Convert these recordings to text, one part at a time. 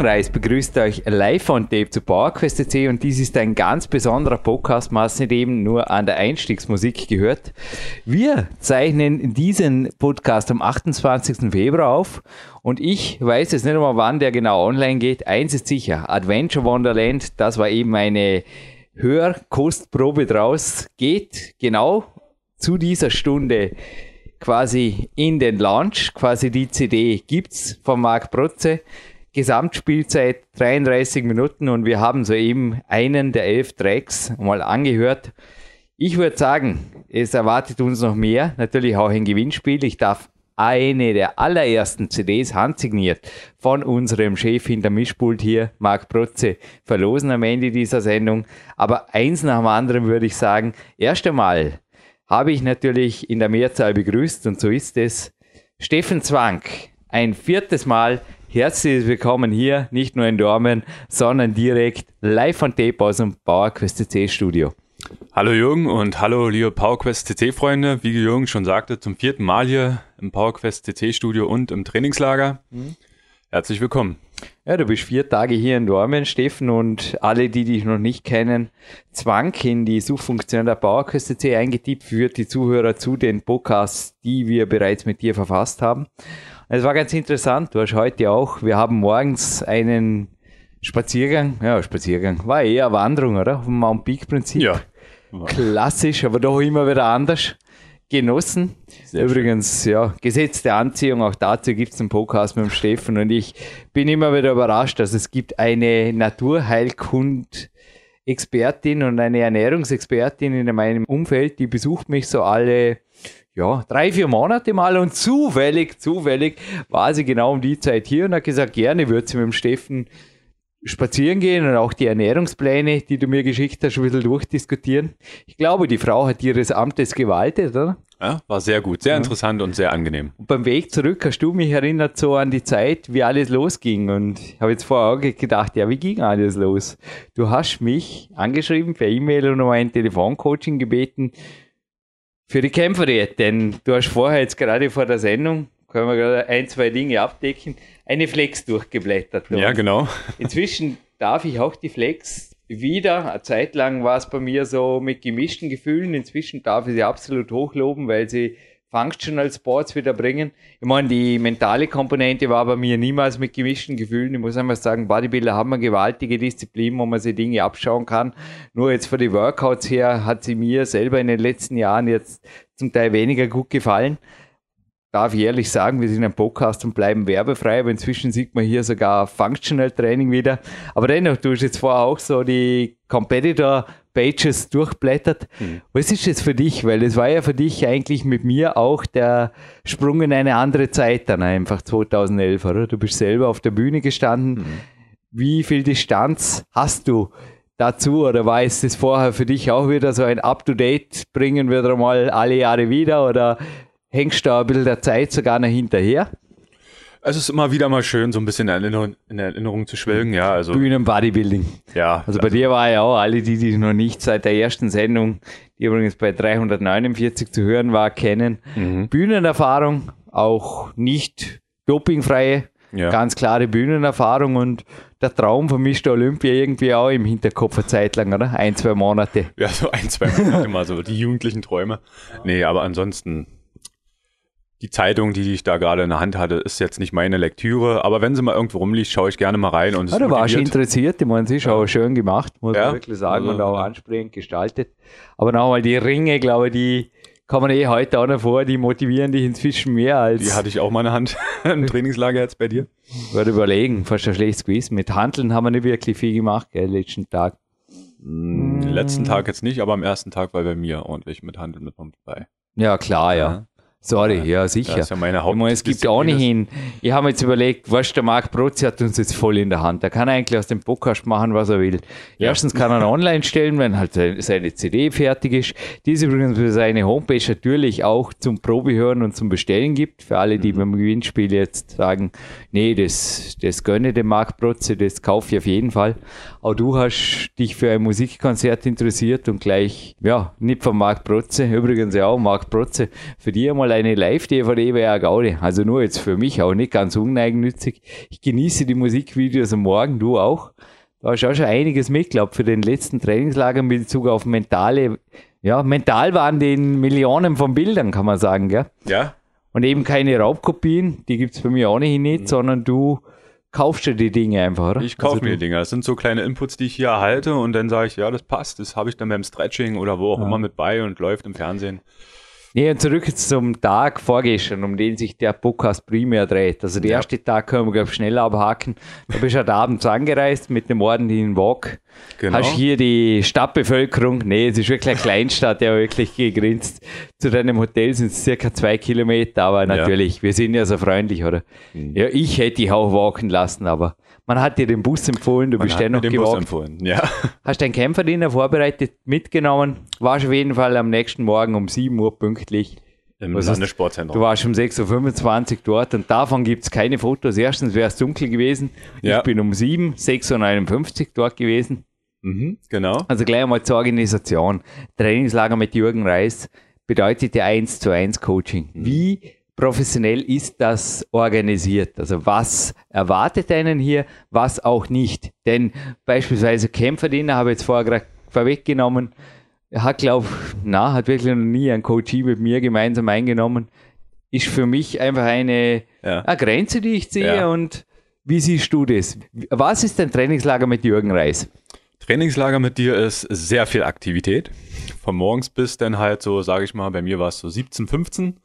Reis begrüßt euch live on Tape zu PowerQuest.c und dies ist ein ganz besonderer Podcast, was nicht eben nur an der Einstiegsmusik gehört. Wir zeichnen diesen Podcast am 28. Februar auf und ich weiß jetzt nicht einmal, wann der genau online geht. Eins ist sicher, Adventure Wonderland, das war eben eine Hörkostprobe draus, geht genau zu dieser Stunde quasi in den Launch. Quasi die CD gibt's von Marc Protze. Gesamtspielzeit 33 Minuten und wir haben soeben einen der elf Tracks mal angehört. Ich würde sagen, es erwartet uns noch mehr. Natürlich auch ein Gewinnspiel. Ich darf eine der allerersten CDs handsigniert von unserem Chef hinter Mischpult hier, Marc Protze, verlosen am Ende dieser Sendung. Aber eins nach dem anderen würde ich sagen, erst einmal habe ich natürlich in der Mehrzahl begrüßt und so ist es. Steffen Zwank, ein viertes Mal Herzlich willkommen hier, nicht nur in Dormen, sondern direkt live von Tape aus dem PowerQuest CC Studio. Hallo Jürgen und hallo liebe PowerQuest CC Freunde. Wie Jürgen schon sagte, zum vierten Mal hier im PowerQuest CC Studio und im Trainingslager. Mhm. Herzlich willkommen. Ja, du bist vier Tage hier in Dormen, Steffen, und alle, die dich noch nicht kennen, Zwang in die Suchfunktion der PowerQuest CC eingetippt, führt die Zuhörer zu den Podcasts, die wir bereits mit dir verfasst haben. Es war ganz interessant. Du hast heute auch, wir haben morgens einen Spaziergang, ja, Spaziergang, war eher Wanderung, oder? Vom Mount Peak Prinzip. Ja. Klassisch, aber doch immer wieder anders genossen. Sehr Übrigens, schön. ja, gesetzte Anziehung, auch dazu gibt es einen Podcast mit dem Steffen und ich bin immer wieder überrascht, dass es gibt eine Naturheilkund Expertin und eine Ernährungsexpertin in meinem Umfeld, die besucht mich so alle ja, drei, vier Monate mal und zufällig, zufällig war sie genau um die Zeit hier und hat gesagt, gerne würde sie mit dem Steffen spazieren gehen und auch die Ernährungspläne, die du mir geschickt hast, ein bisschen durchdiskutieren. Ich glaube, die Frau hat ihres Amtes gewaltet, oder? Ja, war sehr gut, sehr ja. interessant und sehr angenehm. Und beim Weg zurück hast du mich erinnert so an die Zeit, wie alles losging. Und ich habe jetzt vorher auch gedacht, ja, wie ging alles los? Du hast mich angeschrieben per E-Mail und um ein Telefoncoaching gebeten für die Kämpferdiät, denn du hast vorher jetzt gerade vor der Sendung, können wir gerade ein, zwei Dinge abdecken, eine Flex durchgeblättert. Ja, genau. Inzwischen darf ich auch die Flex wieder. Eine Zeit lang war es bei mir so mit gemischten Gefühlen. Inzwischen darf ich sie absolut hochloben, weil sie Functional Sports wieder bringen. Ich meine, die mentale Komponente war bei mir niemals mit gemischten Gefühlen. Ich muss einfach sagen, Bodybuilder haben eine gewaltige Disziplin, wo man sich Dinge abschauen kann. Nur jetzt für die Workouts her hat sie mir selber in den letzten Jahren jetzt zum Teil weniger gut gefallen. Darf ich ehrlich sagen, wir sind ein Podcast und bleiben werbefrei, aber inzwischen sieht man hier sogar Functional Training wieder. Aber dennoch, du hast jetzt vorher auch so die Competitor Pages durchblättert. Mhm. Was ist das für dich? Weil es war ja für dich eigentlich mit mir auch der Sprung in eine andere Zeit dann einfach 2011, oder? Du bist selber auf der Bühne gestanden. Mhm. Wie viel Distanz hast du dazu oder war es das vorher für dich auch wieder so ein Up-to-Date bringen wir da mal alle Jahre wieder oder hängst du da ein bisschen der Zeit sogar noch hinterher? Es ist immer wieder mal schön, so ein bisschen in Erinnerung, in Erinnerung zu schwelgen, ja. Also, Bühnen Bodybuilding. Ja. Also bei also, dir war ja auch, alle, die dich noch nicht seit der ersten Sendung, die übrigens bei 349 zu hören war, kennen. Mhm. Bühnenerfahrung, auch nicht dopingfreie, ja. ganz klare Bühnenerfahrung und der Traum von Mr. Olympia irgendwie auch im Hinterkopf eine Zeit lang, oder? Ein, zwei Monate. Ja, so ein, zwei Monate mal so, die jugendlichen Träume. Nee, aber ansonsten die Zeitung, die ich da gerade in der Hand hatte, ist jetzt nicht meine Lektüre, aber wenn sie mal irgendwo rumliegt, schaue ich gerne mal rein. Und ja, du warst interessiert, ich meine, sie ist ja. auch schön gemacht, muss ja. man wirklich sagen, und auch ansprechend gestaltet. Aber nochmal die Ringe, glaube ich, die kann man eh heute auch noch vor, die motivieren dich inzwischen mehr als. Die hatte ich auch mal in der Hand im Trainingslager jetzt bei dir. Würde überlegen, fast ein schlechtes Gewissen. Mit Handeln haben wir nicht wirklich viel gemacht, gell, letzten Tag. Mm, letzten Tag jetzt nicht, aber am ersten Tag war bei mir ordentlich mit Handeln mit dabei. Ja, klar, ja. Sorry, ja, sicher. Das ist ja meine Haupt ich meine, es gibt auch nicht hin. Ich habe mir jetzt überlegt, was der Marc Protzi hat uns jetzt voll in der Hand. Er kann eigentlich aus dem Podcast machen, was er will. Ja. Erstens kann er online stellen, wenn halt seine CD fertig ist. Die es übrigens für seine Homepage natürlich auch zum Probehören und zum Bestellen gibt. Für alle, die mhm. beim Gewinnspiel jetzt sagen, nee, das, das gönne dem Marc Protzi, das kaufe ich auf jeden Fall. Auch du hast dich für ein Musikkonzert interessiert und gleich, ja, nicht von Marc Protze, übrigens ja auch Marc Protze, für die einmal eine Live-DVD wäre ja Gaude. Also nur jetzt für mich auch nicht ganz uneigennützig. Ich genieße die Musikvideos am Morgen, du auch. Da hast du auch schon einiges mitgeglaubt für den letzten Trainingslager mit Bezug auf mentale, ja, mental waren die Millionen von Bildern, kann man sagen, gell? Ja. Und eben keine Raubkopien, die gibt es bei mir auch nicht, mhm. sondern du kaufst du die Dinge einfach, oder? Ich kaufe also mir die Dinge. Das sind so kleine Inputs, die ich hier erhalte und dann sage ich, ja, das passt. Das habe ich dann beim Stretching oder wo auch ja. immer mit bei und läuft im Fernsehen. Nee, und zurück jetzt zum Tag vorgestern, um den sich der Podcast primär dreht. Also der ja. erste Tag können wir, glaube ich, schnell abhaken. Du bist halt abends angereist mit dem ordentlichen Walk. Genau. Hast hier die Stadtbevölkerung, nee, es ist wirklich eine Kleinstadt, der wirklich gegrinst. Zu deinem Hotel sind es circa zwei Kilometer, aber natürlich, ja. wir sind ja so freundlich, oder? Mhm. Ja, ich hätte dich auch walken lassen, aber man hat dir den Bus empfohlen, du Man bist dennoch gewagt. Ja. Hast deinen Kämpferdiener vorbereitet, mitgenommen, warst auf jeden Fall am nächsten Morgen um 7 Uhr pünktlich. Im Landessportzentrum. Du warst um 6.25 Uhr dort und davon gibt es keine Fotos. Erstens wäre es dunkel gewesen. Ja. Ich bin um 7, 6.51 Uhr dort gewesen. Mhm, genau. Also gleich einmal zur Organisation. Trainingslager mit Jürgen Reis bedeutet ja 1 zu 1 Coaching. Mhm. Wie professionell ist das organisiert? Also was erwartet einen hier, was auch nicht? Denn beispielsweise Kämpferdiener habe ich jetzt vorher gerade vorweggenommen, hat glaube na, hat wirklich noch nie ein Coachie mit mir gemeinsam eingenommen. Ist für mich einfach eine, ja. eine Grenze, die ich sehe ja. und wie siehst du das? Was ist dein Trainingslager mit Jürgen Reis? Trainingslager mit dir ist sehr viel Aktivität. Von morgens bis dann halt so, sage ich mal, bei mir war es so 17, 15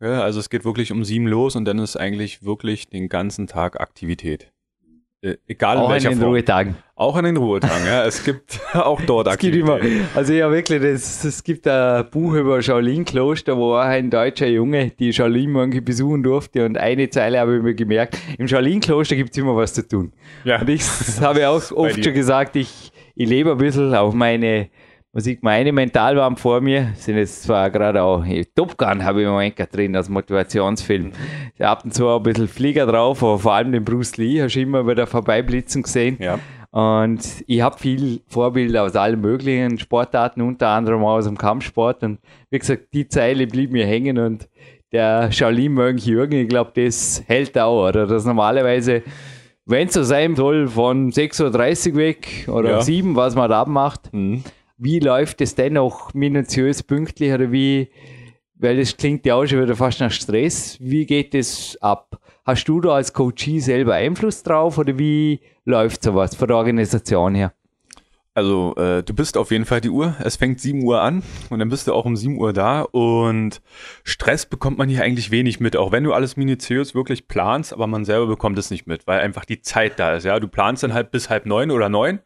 ja, also es geht wirklich um sieben los und dann ist eigentlich wirklich den ganzen Tag Aktivität. Äh, egal auch in welcher an den Form. Ruhetagen. Auch an den Ruhetagen, ja. Es gibt auch dort Aktivität. Immer, also ja wirklich, das, es gibt ein Buch über Shaolin-Kloster, wo auch ein deutscher Junge die Shaolin-Mönche besuchen durfte und eine Zeile habe ich mir gemerkt, im Shaolin-Kloster gibt es immer was zu tun. Ja. Und ich habe auch oft schon gesagt, ich, ich lebe ein bisschen auf meine man sieht meine Mentalwand vor mir, sind jetzt zwar gerade auch Top Gun habe ich im Moment drin als Motivationsfilm. Ich habe ab und zu ein bisschen Flieger drauf, aber vor allem den Bruce Lee hast du immer wieder vorbeiblitzen gesehen. Ja. Und ich habe viel Vorbilder aus allen möglichen Sportarten, unter anderem auch aus dem Kampfsport. Und wie gesagt, die Zeile blieb mir hängen und der Shaolin-Mönch Jürgen, ich glaube, das hält auch, oder? Das normalerweise, wenn es so sein soll, von 6.30 Uhr weg oder ja. 7, was man da macht, mhm wie läuft es dennoch minutiös pünktlich oder wie, weil das klingt ja auch schon wieder fast nach Stress, wie geht es ab? Hast du da als Coachie selber Einfluss drauf oder wie läuft sowas von der Organisation her? Also äh, du bist auf jeden Fall die Uhr. Es fängt 7 Uhr an und dann bist du auch um 7 Uhr da und Stress bekommt man hier eigentlich wenig mit, auch wenn du alles minutiös wirklich planst, aber man selber bekommt es nicht mit, weil einfach die Zeit da ist. Ja, du planst dann halt bis halb neun oder neun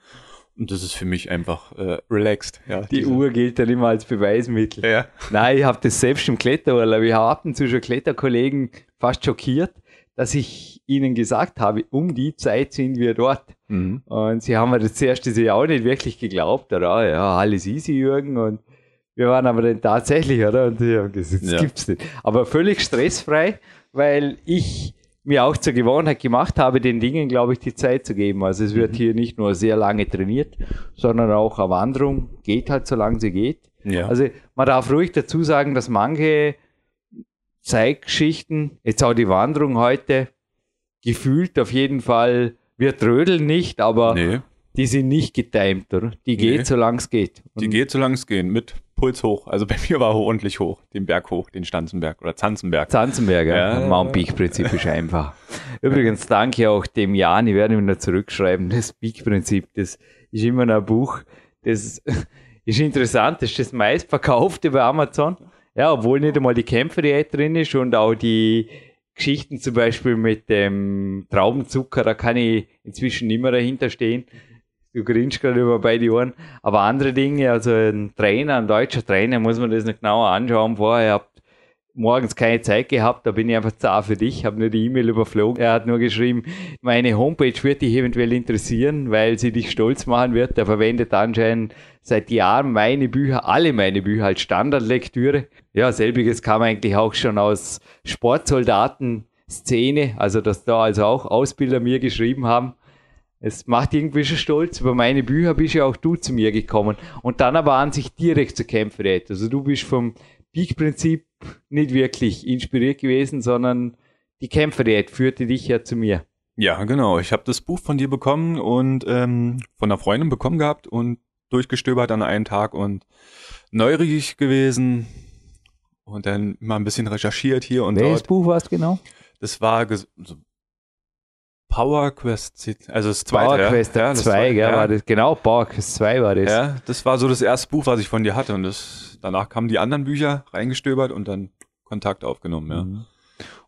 und das ist für mich einfach äh, relaxed. Ja, die diese. Uhr gilt dann immer als Beweismittel. Ja. Nein, ich habe das selbst im Kletterurlaub. Ich habe ab und zu schon Kletterkollegen fast schockiert, dass ich ihnen gesagt habe, um die Zeit sind wir dort. Mhm. Und sie haben mir das erste Jahr auch nicht wirklich geglaubt. Oder, ja, alles easy, Jürgen. Und wir waren aber dann tatsächlich, oder? Und die haben gesagt, das ja. gibt's nicht. Aber völlig stressfrei, weil ich mir auch zur Gewohnheit gemacht habe, den Dingen, glaube ich, die Zeit zu geben. Also es wird mhm. hier nicht nur sehr lange trainiert, sondern auch eine Wanderung geht halt, solange sie geht. Ja. Also man darf ruhig dazu sagen, dass manche Zeitgeschichten, jetzt auch die Wanderung heute, gefühlt auf jeden Fall, wir trödeln nicht, aber nee. die sind nicht getimt, oder? Die geht, nee. solange es geht. Und die geht, solange es geht, mit Puls hoch. Also bei mir war er ordentlich hoch, den Berg hoch, den Stanzenberg oder Zanzenberg. Zanzenberg, ja. Mount Peak Prinzip ist einfach. Übrigens danke auch dem Jan, ich werde ihm noch zurückschreiben, das Peak Prinzip, das ist immer noch ein Buch, das ist interessant, das ist das meistverkaufte bei Amazon. ja, obwohl nicht einmal die Kämpferdiät drin ist und auch die Geschichten zum Beispiel mit dem Traubenzucker, da kann ich inzwischen nicht mehr dahinter stehen. Du grinst gerade über beide Ohren. Aber andere Dinge, also ein Trainer, ein deutscher Trainer, muss man das noch genauer anschauen. Vorher ich habe morgens keine Zeit gehabt, da bin ich einfach zart für dich, habe nur die E-Mail überflogen. Er hat nur geschrieben, meine Homepage wird dich eventuell interessieren, weil sie dich stolz machen wird. Er verwendet anscheinend seit Jahren meine Bücher, alle meine Bücher als Standardlektüre. Ja, selbiges kam eigentlich auch schon aus Sportsoldaten-Szene, also dass da also auch Ausbilder mir geschrieben haben. Es macht irgendwie schon stolz. Über meine Bücher bist ja auch du zu mir gekommen. Und dann aber an sich direkt zur Kämpferät. Also du bist vom Peak-Prinzip nicht wirklich inspiriert gewesen, sondern die Kämpferdiät führte dich ja zu mir. Ja, genau. Ich habe das Buch von dir bekommen und ähm, von einer Freundin bekommen gehabt und durchgestöbert an einem Tag und neugierig gewesen und dann mal ein bisschen recherchiert hier und Welches dort. Buch war es genau? Das war so Power Quest, also das zweite. Power Quest 2, ja, ja, ja. war das. Genau, Power Quest 2 war das. Ja, das war so das erste Buch, was ich von dir hatte und das, danach kamen die anderen Bücher reingestöbert und dann Kontakt aufgenommen, ja. Mhm.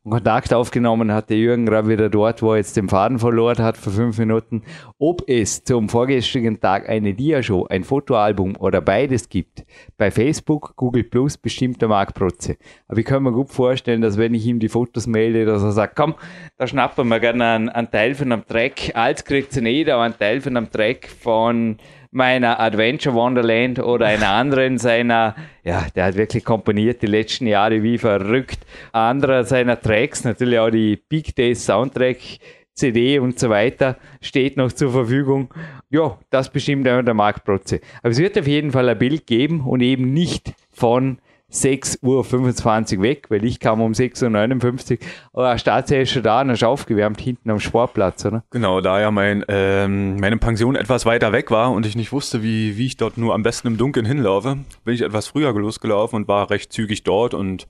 Kontakt aufgenommen hat der Jürgen gerade wieder dort, wo er jetzt den Faden verloren hat vor fünf Minuten. Ob es zum vorgestrigen Tag eine Diashow, ein Fotoalbum oder beides gibt, bei Facebook, Google Plus bestimmt der Marc Protze. Aber ich kann mir gut vorstellen, dass wenn ich ihm die Fotos melde, dass er sagt, komm, da schnappen wir gerne einen, einen Teil von einem Track, als kriegt sie nicht, aber einen Teil von einem Track von meiner Adventure Wonderland oder einer anderen seiner, ja, der hat wirklich komponiert die letzten Jahre wie verrückt. Anderer seiner Tracks, natürlich auch die Big Days Soundtrack, CD und so weiter, steht noch zur Verfügung. Ja, das bestimmt auch der Marc Protze. Aber es wird auf jeden Fall ein Bild geben und eben nicht von 6.25 Uhr weg, weil ich kam um 6.59 Uhr. Aber der Staatsherr ist schon da und ist aufgewärmt hinten am Sportplatz, oder? Genau, da ja mein, ähm, meine Pension etwas weiter weg war und ich nicht wusste, wie, wie ich dort nur am besten im Dunkeln hinlaufe, bin ich etwas früher losgelaufen und war recht zügig dort und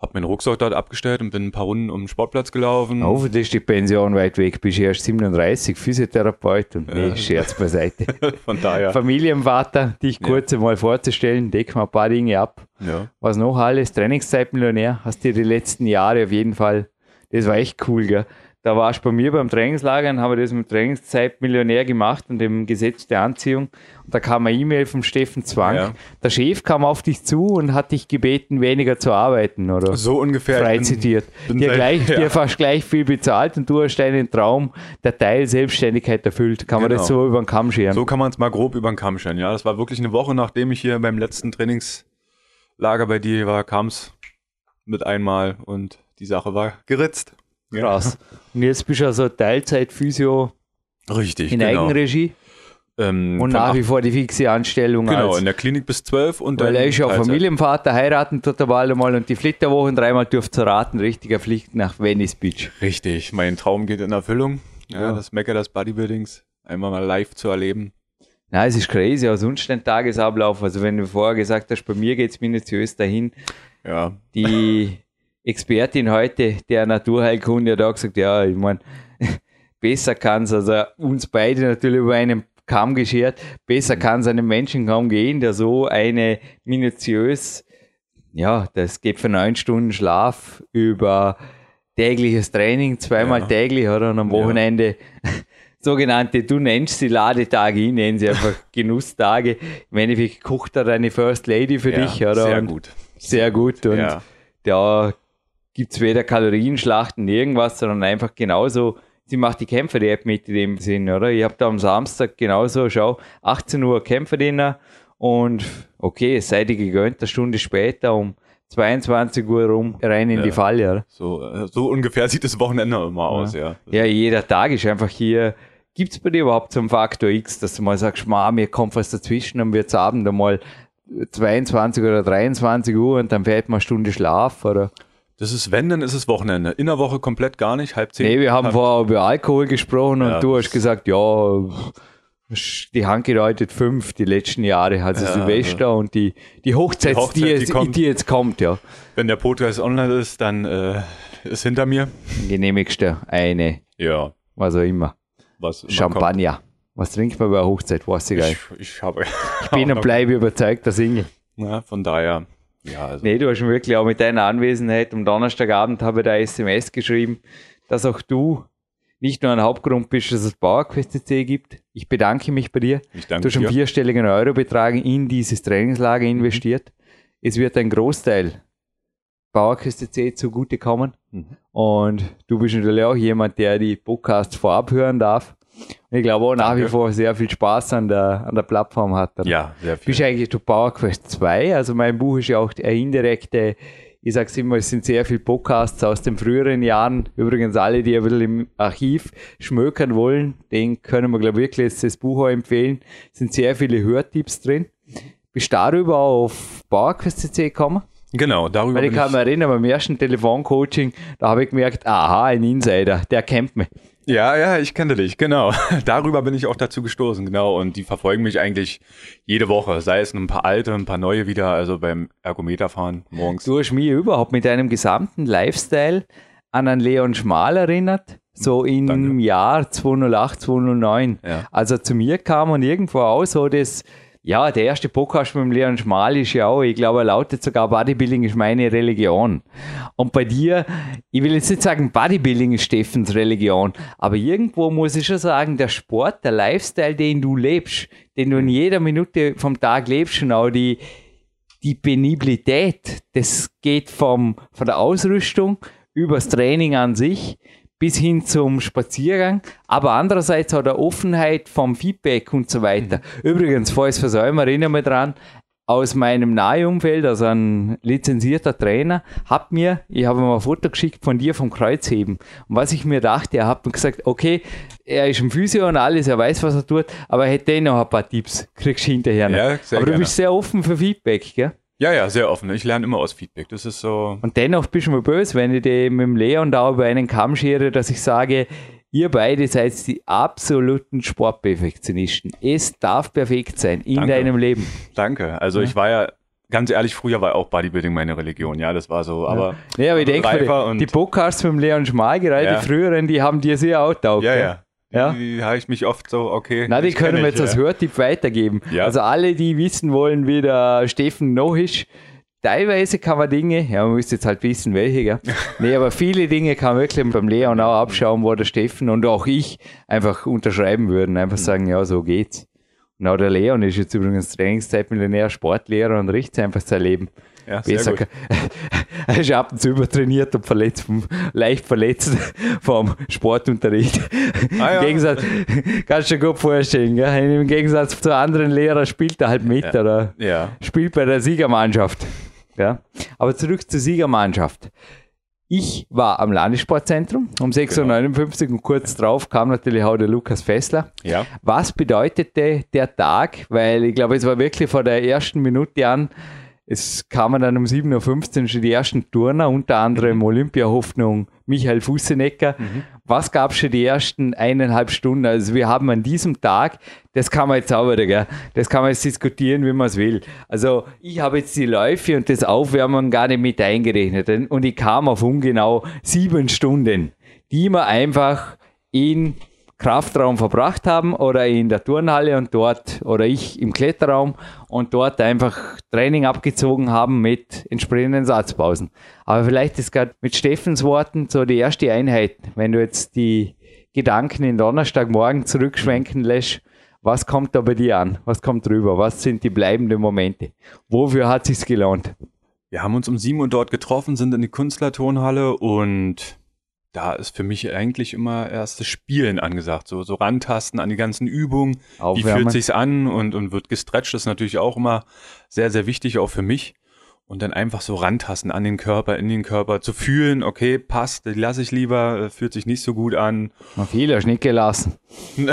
habe meinen Rucksack dort abgestellt und bin ein paar Runden um den Sportplatz gelaufen. Hoffentlich ist die Pension weit weg, bist erst 37, Physiotherapeut und nee, Scherz beiseite. Von daher. Familienvater, dich kurz einmal vorzustellen, deck mal ein paar Dinge ab. Ja. Was noch alles? Trainingszeitmillionär, hast dir die letzten Jahre auf jeden Fall, das war echt cool, gell? Da warst du bei mir beim Trainingslager und habe das mit Trainingszeitmillionär gemacht und dem Gesetz der Anziehung. Und da kam eine E-Mail vom Steffen Zwang. Ja. Der Chef kam auf dich zu und hat dich gebeten, weniger zu arbeiten, oder? So ungefähr. frei bin- zitiert. bin dir, gleich, ja. dir fast gleich viel bezahlt und du hast deinen Traum der Teil Selbstständigkeit erfüllt. Kann man Genau. das so über den Kamm scheren? So kann man es mal grob über den Kamm scheren. Ja, das war wirklich eine Woche, nachdem ich hier beim letzten Trainingslager bei dir war, kam es mit einmal und die Sache war geritzt. Krass. Und jetzt bist du also Teilzeit-Physio Richtig, in genau. Eigenregie Ähm, und nach wie vor die fixe Anstellung Genau, in der Klinik bis zwölf und weil dann er ist ja auch. Familienvater, heiraten tut er bald einmal und die Flitterwochen dreimal dürft ihr raten, richtiger Pflicht nach Venice Beach. Richtig, mein Traum geht in Erfüllung. Ja, Ja. das Mecker des Bodybuildings einmal mal live zu erleben. Na, es ist crazy, aus sonst den Tagesablauf. Also wenn du vorher gesagt hast, bei mir geht's minutiös dahin, Ja, die Expertin heute der Naturheilkunde hat auch gesagt, ja, ich meine, besser kann es, also uns beide natürlich über einen Kamm geschert, besser kann es einem Menschen kaum gehen, der so eine minutiös, ja, das geht von neun Stunden Schlaf über tägliches Training, zweimal Ja. täglich, oder? Und am Ja. Wochenende sogenannte, du nennst sie Ladetage, ich nenne sie einfach Genusstage. Im Endeffekt kocht er deine First Lady für ja dich, oder? sehr Und gut. sehr gut und Ja. da gibt es weder Kalorienschlachten, irgendwas, sondern einfach genauso, sie macht die Kämpfer die App mit in dem Sinn, oder? Ich habe da am Samstag genauso, schau, 18 Uhr Kämpferdiener und okay, es sei dir gegönnt, eine Stunde später um 22 Uhr rum rein in Ja. die Falle, oder? So, äh, so ungefähr sieht das Wochenende immer aus, ja. Ja, jeder Tag ist einfach hier. Gibt es bei dir überhaupt so einen Faktor X, dass du mal sagst, ma, mir kommt was dazwischen und wird's Abend einmal 22 oder 23 Uhr und dann fährt man eine Stunde Schlaf, oder? Das ist, wenn, dann ist es Wochenende. In der Woche komplett gar nicht, halb zehn. Nee, wir haben Halb- vorher über Alkohol gesprochen und Ja. du hast gesagt, ja, die Hand gedeutet fünf die letzten Jahre, also Ja, Silvester und die, die Hochzeit, Die Hochzeit, die, die jetzt, die, kommt. jetzt kommt, ja. Wenn der Podcast online ist, dann äh, ist hinter mir. Genehmigst du eine, Ja, was auch immer, was immer Champagner. Was trinkt man bei einer Hochzeit, weiß ich gar kommt. nicht. Ich, ich habe. Ich bin und bleibe überzeugt, der Single. Ja, von daher. Ja, also. Nee, du hast mir wirklich auch mit deiner Anwesenheit am Donnerstagabend habe ich da SMS geschrieben, dass auch du nicht nur ein Hauptgrund bist, dass es PowerQuest CC gibt. Ich bedanke mich bei dir. Ich Du danke hast einen vierstelligen Eurobetrag in dieses Trainingslager investiert. Es wird ein Großteil PowerQuest CC zugutekommen. Mhm. Und du bist natürlich auch jemand, der die Podcasts vorab hören darf. Ich glaube auch nach Danke. wie vor sehr viel Spaß an der, an der Plattform hat. Ja, sehr viel. Bist eigentlich du PowerQuest 2? Also mein Buch ist ja auch eine indirekte, ich sag's immer, es sind sehr viele Podcasts aus den früheren Jahren. Übrigens alle, die ein bisschen im Archiv schmökern wollen, den können wir, glaube ich, wirklich jetzt das Buch auch empfehlen. Es sind sehr viele Hörtipps drin. Bist du darüber auf PowerQuest CC gekommen? Genau, darüber Weil ich kann mich erinnern, beim ersten Telefoncoaching, da habe ich gemerkt, aha, ein Insider, der kennt mich. Ja, ja, ich kenne dich, genau. Darüber bin ich auch dazu gestoßen, genau. Und die verfolgen mich eigentlich jede Woche, sei es ein paar alte, ein paar neue wieder, also beim Ergometerfahren morgens. Du hast mich überhaupt mit deinem gesamten Lifestyle an einen Leon Schmal erinnert, so im Danke. Jahr 2008, 2009. Ja. Als er zu mir kam und irgendwo auch so das, ja, der erste Podcast mit dem Leon Schmal ist ja auch, ich glaube, er lautet sogar Bodybuilding ist meine Religion. Und bei dir, ich will jetzt nicht sagen, Bodybuilding ist Steffens Religion, aber irgendwo muss ich schon sagen, der Sport, der Lifestyle, den du lebst, den du in jeder Minute vom Tag lebst auch die, die Penibilität, das geht vom, von der Ausrüstung übers Training an sich bis hin zum Spaziergang, aber andererseits auch der Offenheit vom Feedback und so weiter. Übrigens, falls versäumen, erinnere mich dran, aus meinem Nahumfeld, also ein lizenzierter Trainer, hat mir, ich habe ihm ein Foto geschickt von dir vom Kreuzheben. Und was ich mir dachte, er hat mir gesagt, okay, er ist ein Physio und alles, er weiß, was er tut, aber er hätte eh noch ein paar Tipps, kriegst du hinterher noch. Ja, aber du gerne. bist sehr offen für Feedback, gell? Ja, ja, sehr offen. Ich lerne immer aus Feedback. Das ist so. Und dennoch bist du mir böse, wenn ich die mit dem Leon da über einen Kamm schere, dass ich sage, ihr beide seid die absoluten Sportperfektionisten. Es darf perfekt sein in Danke. deinem Leben. Danke. Also ich war ja, ganz ehrlich, früher war auch Bodybuilding meine Religion. Ja, das war so, aber. Ja, aber ich denke, reifer die, die Podcasts mit dem Leon Schmal, gerade Ja. die früheren, die haben dir sehr outtaugt. Ja, gell? ja. Ja. Die habe ich mich oft so, okay. Na, die können wir jetzt als ja. Hörtipp weitergeben. Ja. Also alle, die wissen wollen, wie der Steffen noch ist, teilweise kann man Dinge, ja, man müsste jetzt halt wissen, welche, gell? Nee, aber viele Dinge kann man wirklich beim Leon auch abschauen, wo der Steffen und auch ich einfach unterschreiben würden, einfach sagen, ja, so geht's. Und auch der Leon ist jetzt übrigens Trainingszeitmillionär, Sportlehrer und richtet einfach sein Leben. Ja, sehr Besser er ist ab und zu übertrainiert und verletzt, vom- leicht verletzt vom Sportunterricht. Ah, ja. Im Gegensatz, kannst du dir gut vorstellen, gell? im Gegensatz zu anderen Lehrern spielt er halt mit Ja. oder Ja. spielt bei der Siegermannschaft. Ja? Aber zurück zur Siegermannschaft. Ich war am Landessportzentrum um 6.59 Uhr und kurz drauf kam natürlich auch der Lukas Fessler. Ja. Was bedeutete der Tag? Weil ich glaube, es war wirklich von der ersten Minute an, es kamen dann um 7.15 Uhr schon die ersten Turner, unter anderem Olympiahoffnung Michael Fussenecker. Was gab es schon die ersten eineinhalb Stunden? Also wir haben an diesem Tag, das kann man jetzt auch wieder, gell? das kann man jetzt diskutieren, wie man es will. Also ich habe jetzt die Läufe und das Aufwärmen gar nicht mit eingerechnet. Und ich kam auf ungenau sieben Stunden, die wir einfach in Kraftraum verbracht haben oder in der Turnhalle und dort oder ich im Kletterraum und dort einfach Training abgezogen haben mit entsprechenden Satzpausen. Aber vielleicht ist gerade mit Steffens Worten so die erste Einheit, wenn du jetzt die Gedanken in Donnerstagmorgen zurückschwenken lässt, was kommt da bei dir an? Was kommt drüber? Was sind die bleibenden Momente? Wofür hat sich's gelohnt? Wir haben uns um 7 Uhr dort getroffen, sind in die Künstlertonhalle und da ist für mich eigentlich immer erst das Spielen angesagt. So, so rantasten an die ganzen Übungen. Wie Aufwärmen. fühlt sich's an und, und wird gestretcht. Das ist natürlich auch immer sehr, sehr wichtig, auch für mich. Und dann einfach so rantasten an den Körper, in den Körper, zu fühlen, okay, passt, die lasse ich lieber, äh, fühlt sich nicht so gut an. Mal viel nicht gelassen.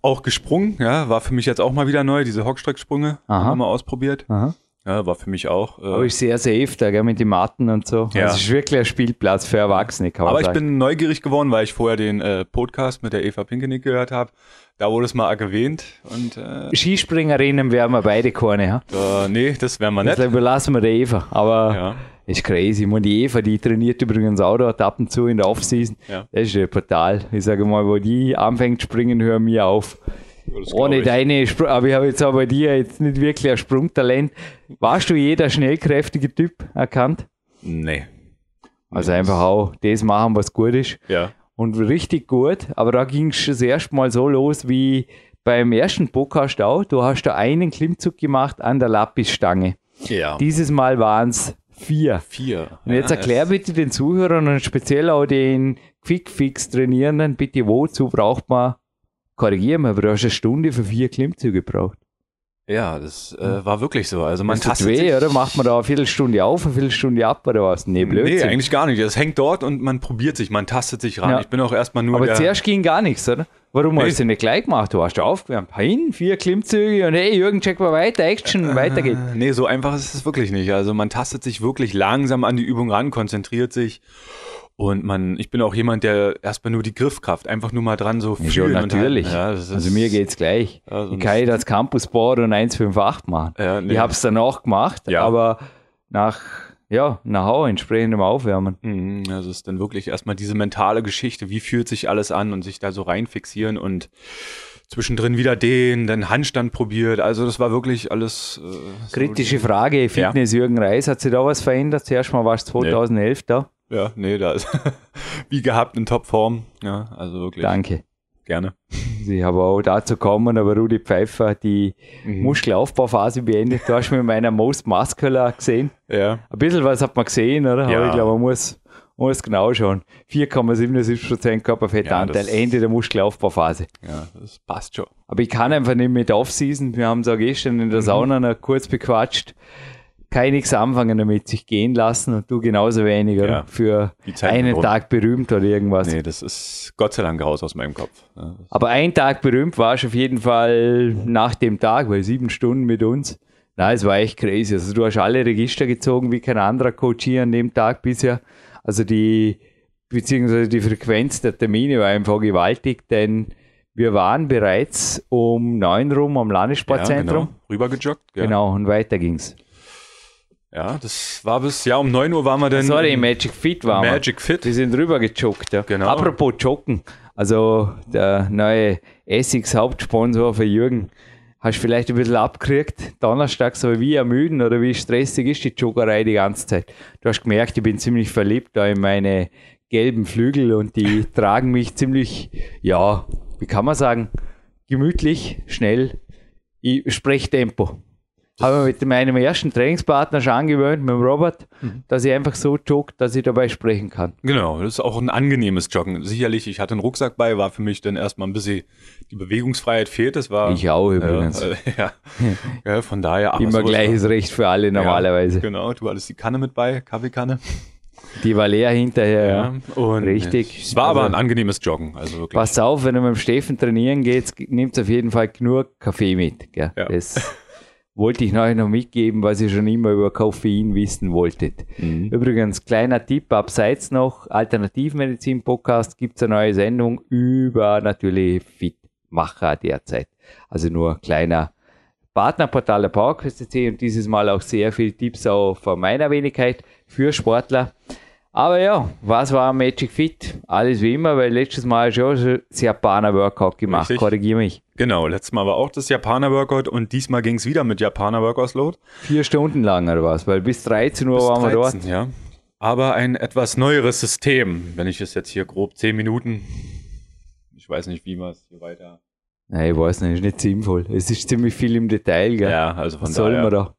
Auch gesprungen, ja, war für mich jetzt auch mal wieder neu, diese Hockstrecksprünge, haben wir mal ausprobiert. Aha. Ja, war für mich auch. Äh, Aber ist sehr safe da, gell, mit den Matten und so. Ja. Also es ist wirklich ein Spielplatz für Erwachsene, kann man Aber ich sagen. bin neugierig geworden, weil ich vorher den äh, Podcast mit der Eva Pinkenick gehört habe. Da wurde es mal erwähnt. Und äh, Skispringerinnen werden wir beide keine. Ha? äh, nee, das wären wir Das nicht. überlassen wir der Eva. Aber Ja. ist crazy. Ich meine, die Eva, die trainiert übrigens auch dort ab und zu in der Offseason. Ja. Das ist ja brutal. Ich sage mal, wo die anfängt zu springen, hören wir auf. Das Ohne deine, Spr- aber ich habe jetzt auch bei dir jetzt nicht wirklich ein Sprungtalent. Warst du jeder schnellkräftige Typ erkannt? Nee. Also einfach auch das machen, was gut ist. Ja. Und richtig gut, aber da ging es das erste Mal so los wie beim ersten Podcast auch. Du hast da einen Klimmzug gemacht an der Lapisstange. Ja. Dieses Mal waren es vier. vier. Und jetzt ja, erklär bitte den Zuhörern und speziell auch den Quickfix-Trainierenden, bitte, wozu braucht man, korrigieren wir, aber du hast eine Stunde für vier Klimmzüge gebraucht. Ja, das äh, war wirklich so. Also man Das tastet weh, sich, oder? Macht man da eine Viertelstunde auf, eine Viertelstunde ab oder was? Nee, Nee, Blödsinn. eigentlich gar nicht. Das hängt dort und man probiert sich, man tastet sich ran. Ja. Ich bin auch erstmal nur aber zuerst ging gar nichts, oder? Warum Nee. hast du nicht gleich gemacht? Du hast da aufgewärmt. Hin, vier Klimmzüge und hey, Jürgen, check mal weiter, Action, weiter geht. Äh, Nee, so einfach ist es wirklich nicht. Also man tastet sich wirklich langsam an die Übung ran, konzentriert sich. Und man, ich bin auch jemand, der erstmal nur die Griffkraft, einfach nur mal dran so Ja, fühlen. schon, und natürlich. halten. Ja, das ist, also mir geht's gleich. Ja, ich kann das Campusboard und 158 machen. Ja, nee. Ich hab's danach gemacht, Ja. aber nach, ja, nach Hau entsprechendem Aufwärmen. Mhm, Also es ist dann wirklich erstmal diese mentale Geschichte, wie fühlt sich alles an und sich da so reinfixieren und zwischendrin wieder den, dann Handstand probiert. Also das war wirklich alles äh, so Kritische Frage, Fitness Jürgen Reis, hat sich da was verändert? Zuerst mal warst du 2011 da. Ja, nee, da ist wie gehabt in Topform. Ja, also wirklich Danke. gerne. Ich habe auch dazu kommen, aber Rudi Pfeiffer hat die Mhm. Muskelaufbauphase beendet. Du hast mich mit meiner Most Muscular gesehen. Ja, Ein bisschen was hat man gesehen, oder? Ja. Aber ich glaube, man muss, man muss genau schauen. 4,77% Körperfettanteil, Ja, Ende der Muskelaufbauphase. ja, das passt schon. Aber ich kann einfach nicht mit Off-Season. Wir haben es auch gestern Mhm. in der Sauna noch kurz bequatscht. Kann ich nichts anfangen damit, sich gehen lassen und du genauso wenig? Ja. Für einen. Tag berühmt oder irgendwas. Nee, das ist Gott sei Dank raus aus meinem Kopf. Ja, Aber ein Tag berühmt war ich auf jeden Fall nach dem Tag, weil sieben Stunden mit uns. Na, es war echt crazy. Also du hast alle Register gezogen wie kein anderer Coach hier an dem Tag bisher. Also die, beziehungsweise die Frequenz der Termine war einfach gewaltig, denn wir waren bereits um neun rum am Landessportzentrum. Ja, genau. Rübergejoggt. Ja. genau, und weiter ging's. Ja, das war bis, ja, um 9 Uhr waren wir dann. Sorry, Magic Fit waren wir. Magic Fit. Die sind rüber gejoggt. Ja. Genau. Apropos Joggen, also der neue Essex Hauptsponsor für Jürgen, hast du vielleicht ein bisschen abgekriegt. Donnerstag so wie ermüden oder wie stressig ist die Joggerei die ganze Zeit. Du hast gemerkt, ich bin ziemlich verliebt da in meine gelben Flügel und die tragen mich ziemlich, ja, wie kann man sagen, gemütlich, schnell. Ich spreche Tempo. Habe mir mit meinem ersten Trainingspartner schon angewöhnt, mit dem Robert, dass ich einfach so jogge, dass ich dabei sprechen kann. Genau, das ist auch ein angenehmes Joggen. Sicherlich, ich hatte einen Rucksack bei, war für mich dann erstmal ein bisschen, die Bewegungsfreiheit fehlt. Das war. Ich auch übrigens. Ja, äh, ja. ja, von daher. aber Immer gleiches war- Recht für alle normalerweise. Ja, genau, du hattest die Kanne mit bei, Kaffeekanne. Die war leer hinterher. Ja. und Richtig. Es war aber Also- ein angenehmes Joggen, also wirklich. Pass auf, wenn du mit dem Steffen trainieren geht, nimmt auf jeden Fall nur Kaffee mit. Gell? Ja. Das wollte ich euch noch mitgeben, was ihr schon immer über Koffein wissen wolltet. Mhm. Übrigens, kleiner Tipp, abseits noch, Alternativmedizin-Podcast gibt es eine neue Sendung über natürlich Fitmacher derzeit. Also nur kleiner Partnerportal der PowerQuest.c und dieses Mal auch sehr viele Tipps auch von meiner Wenigkeit für Sportler. Aber ja, was war Magic Fit? Alles wie immer, weil letztes Mal schon das Japaner Workout gemacht. Richtig. Korrigiere mich. Genau, letztes Mal war auch das Japaner-Workout und diesmal ging es wieder mit Japaner-Workouts-Load. Vier Stunden lang oder was? Weil bis 13 Uhr Bis waren wir dort. 13, ja. Aber ein etwas neueres System, wenn ich es jetzt hier grob 10 Minuten, ich weiß nicht, wie man es hier weiter. Nein, ich weiß nicht, ist nicht sinnvoll. Es ist ziemlich viel im Detail, gell? Ja, also von Was sollen wir daher. da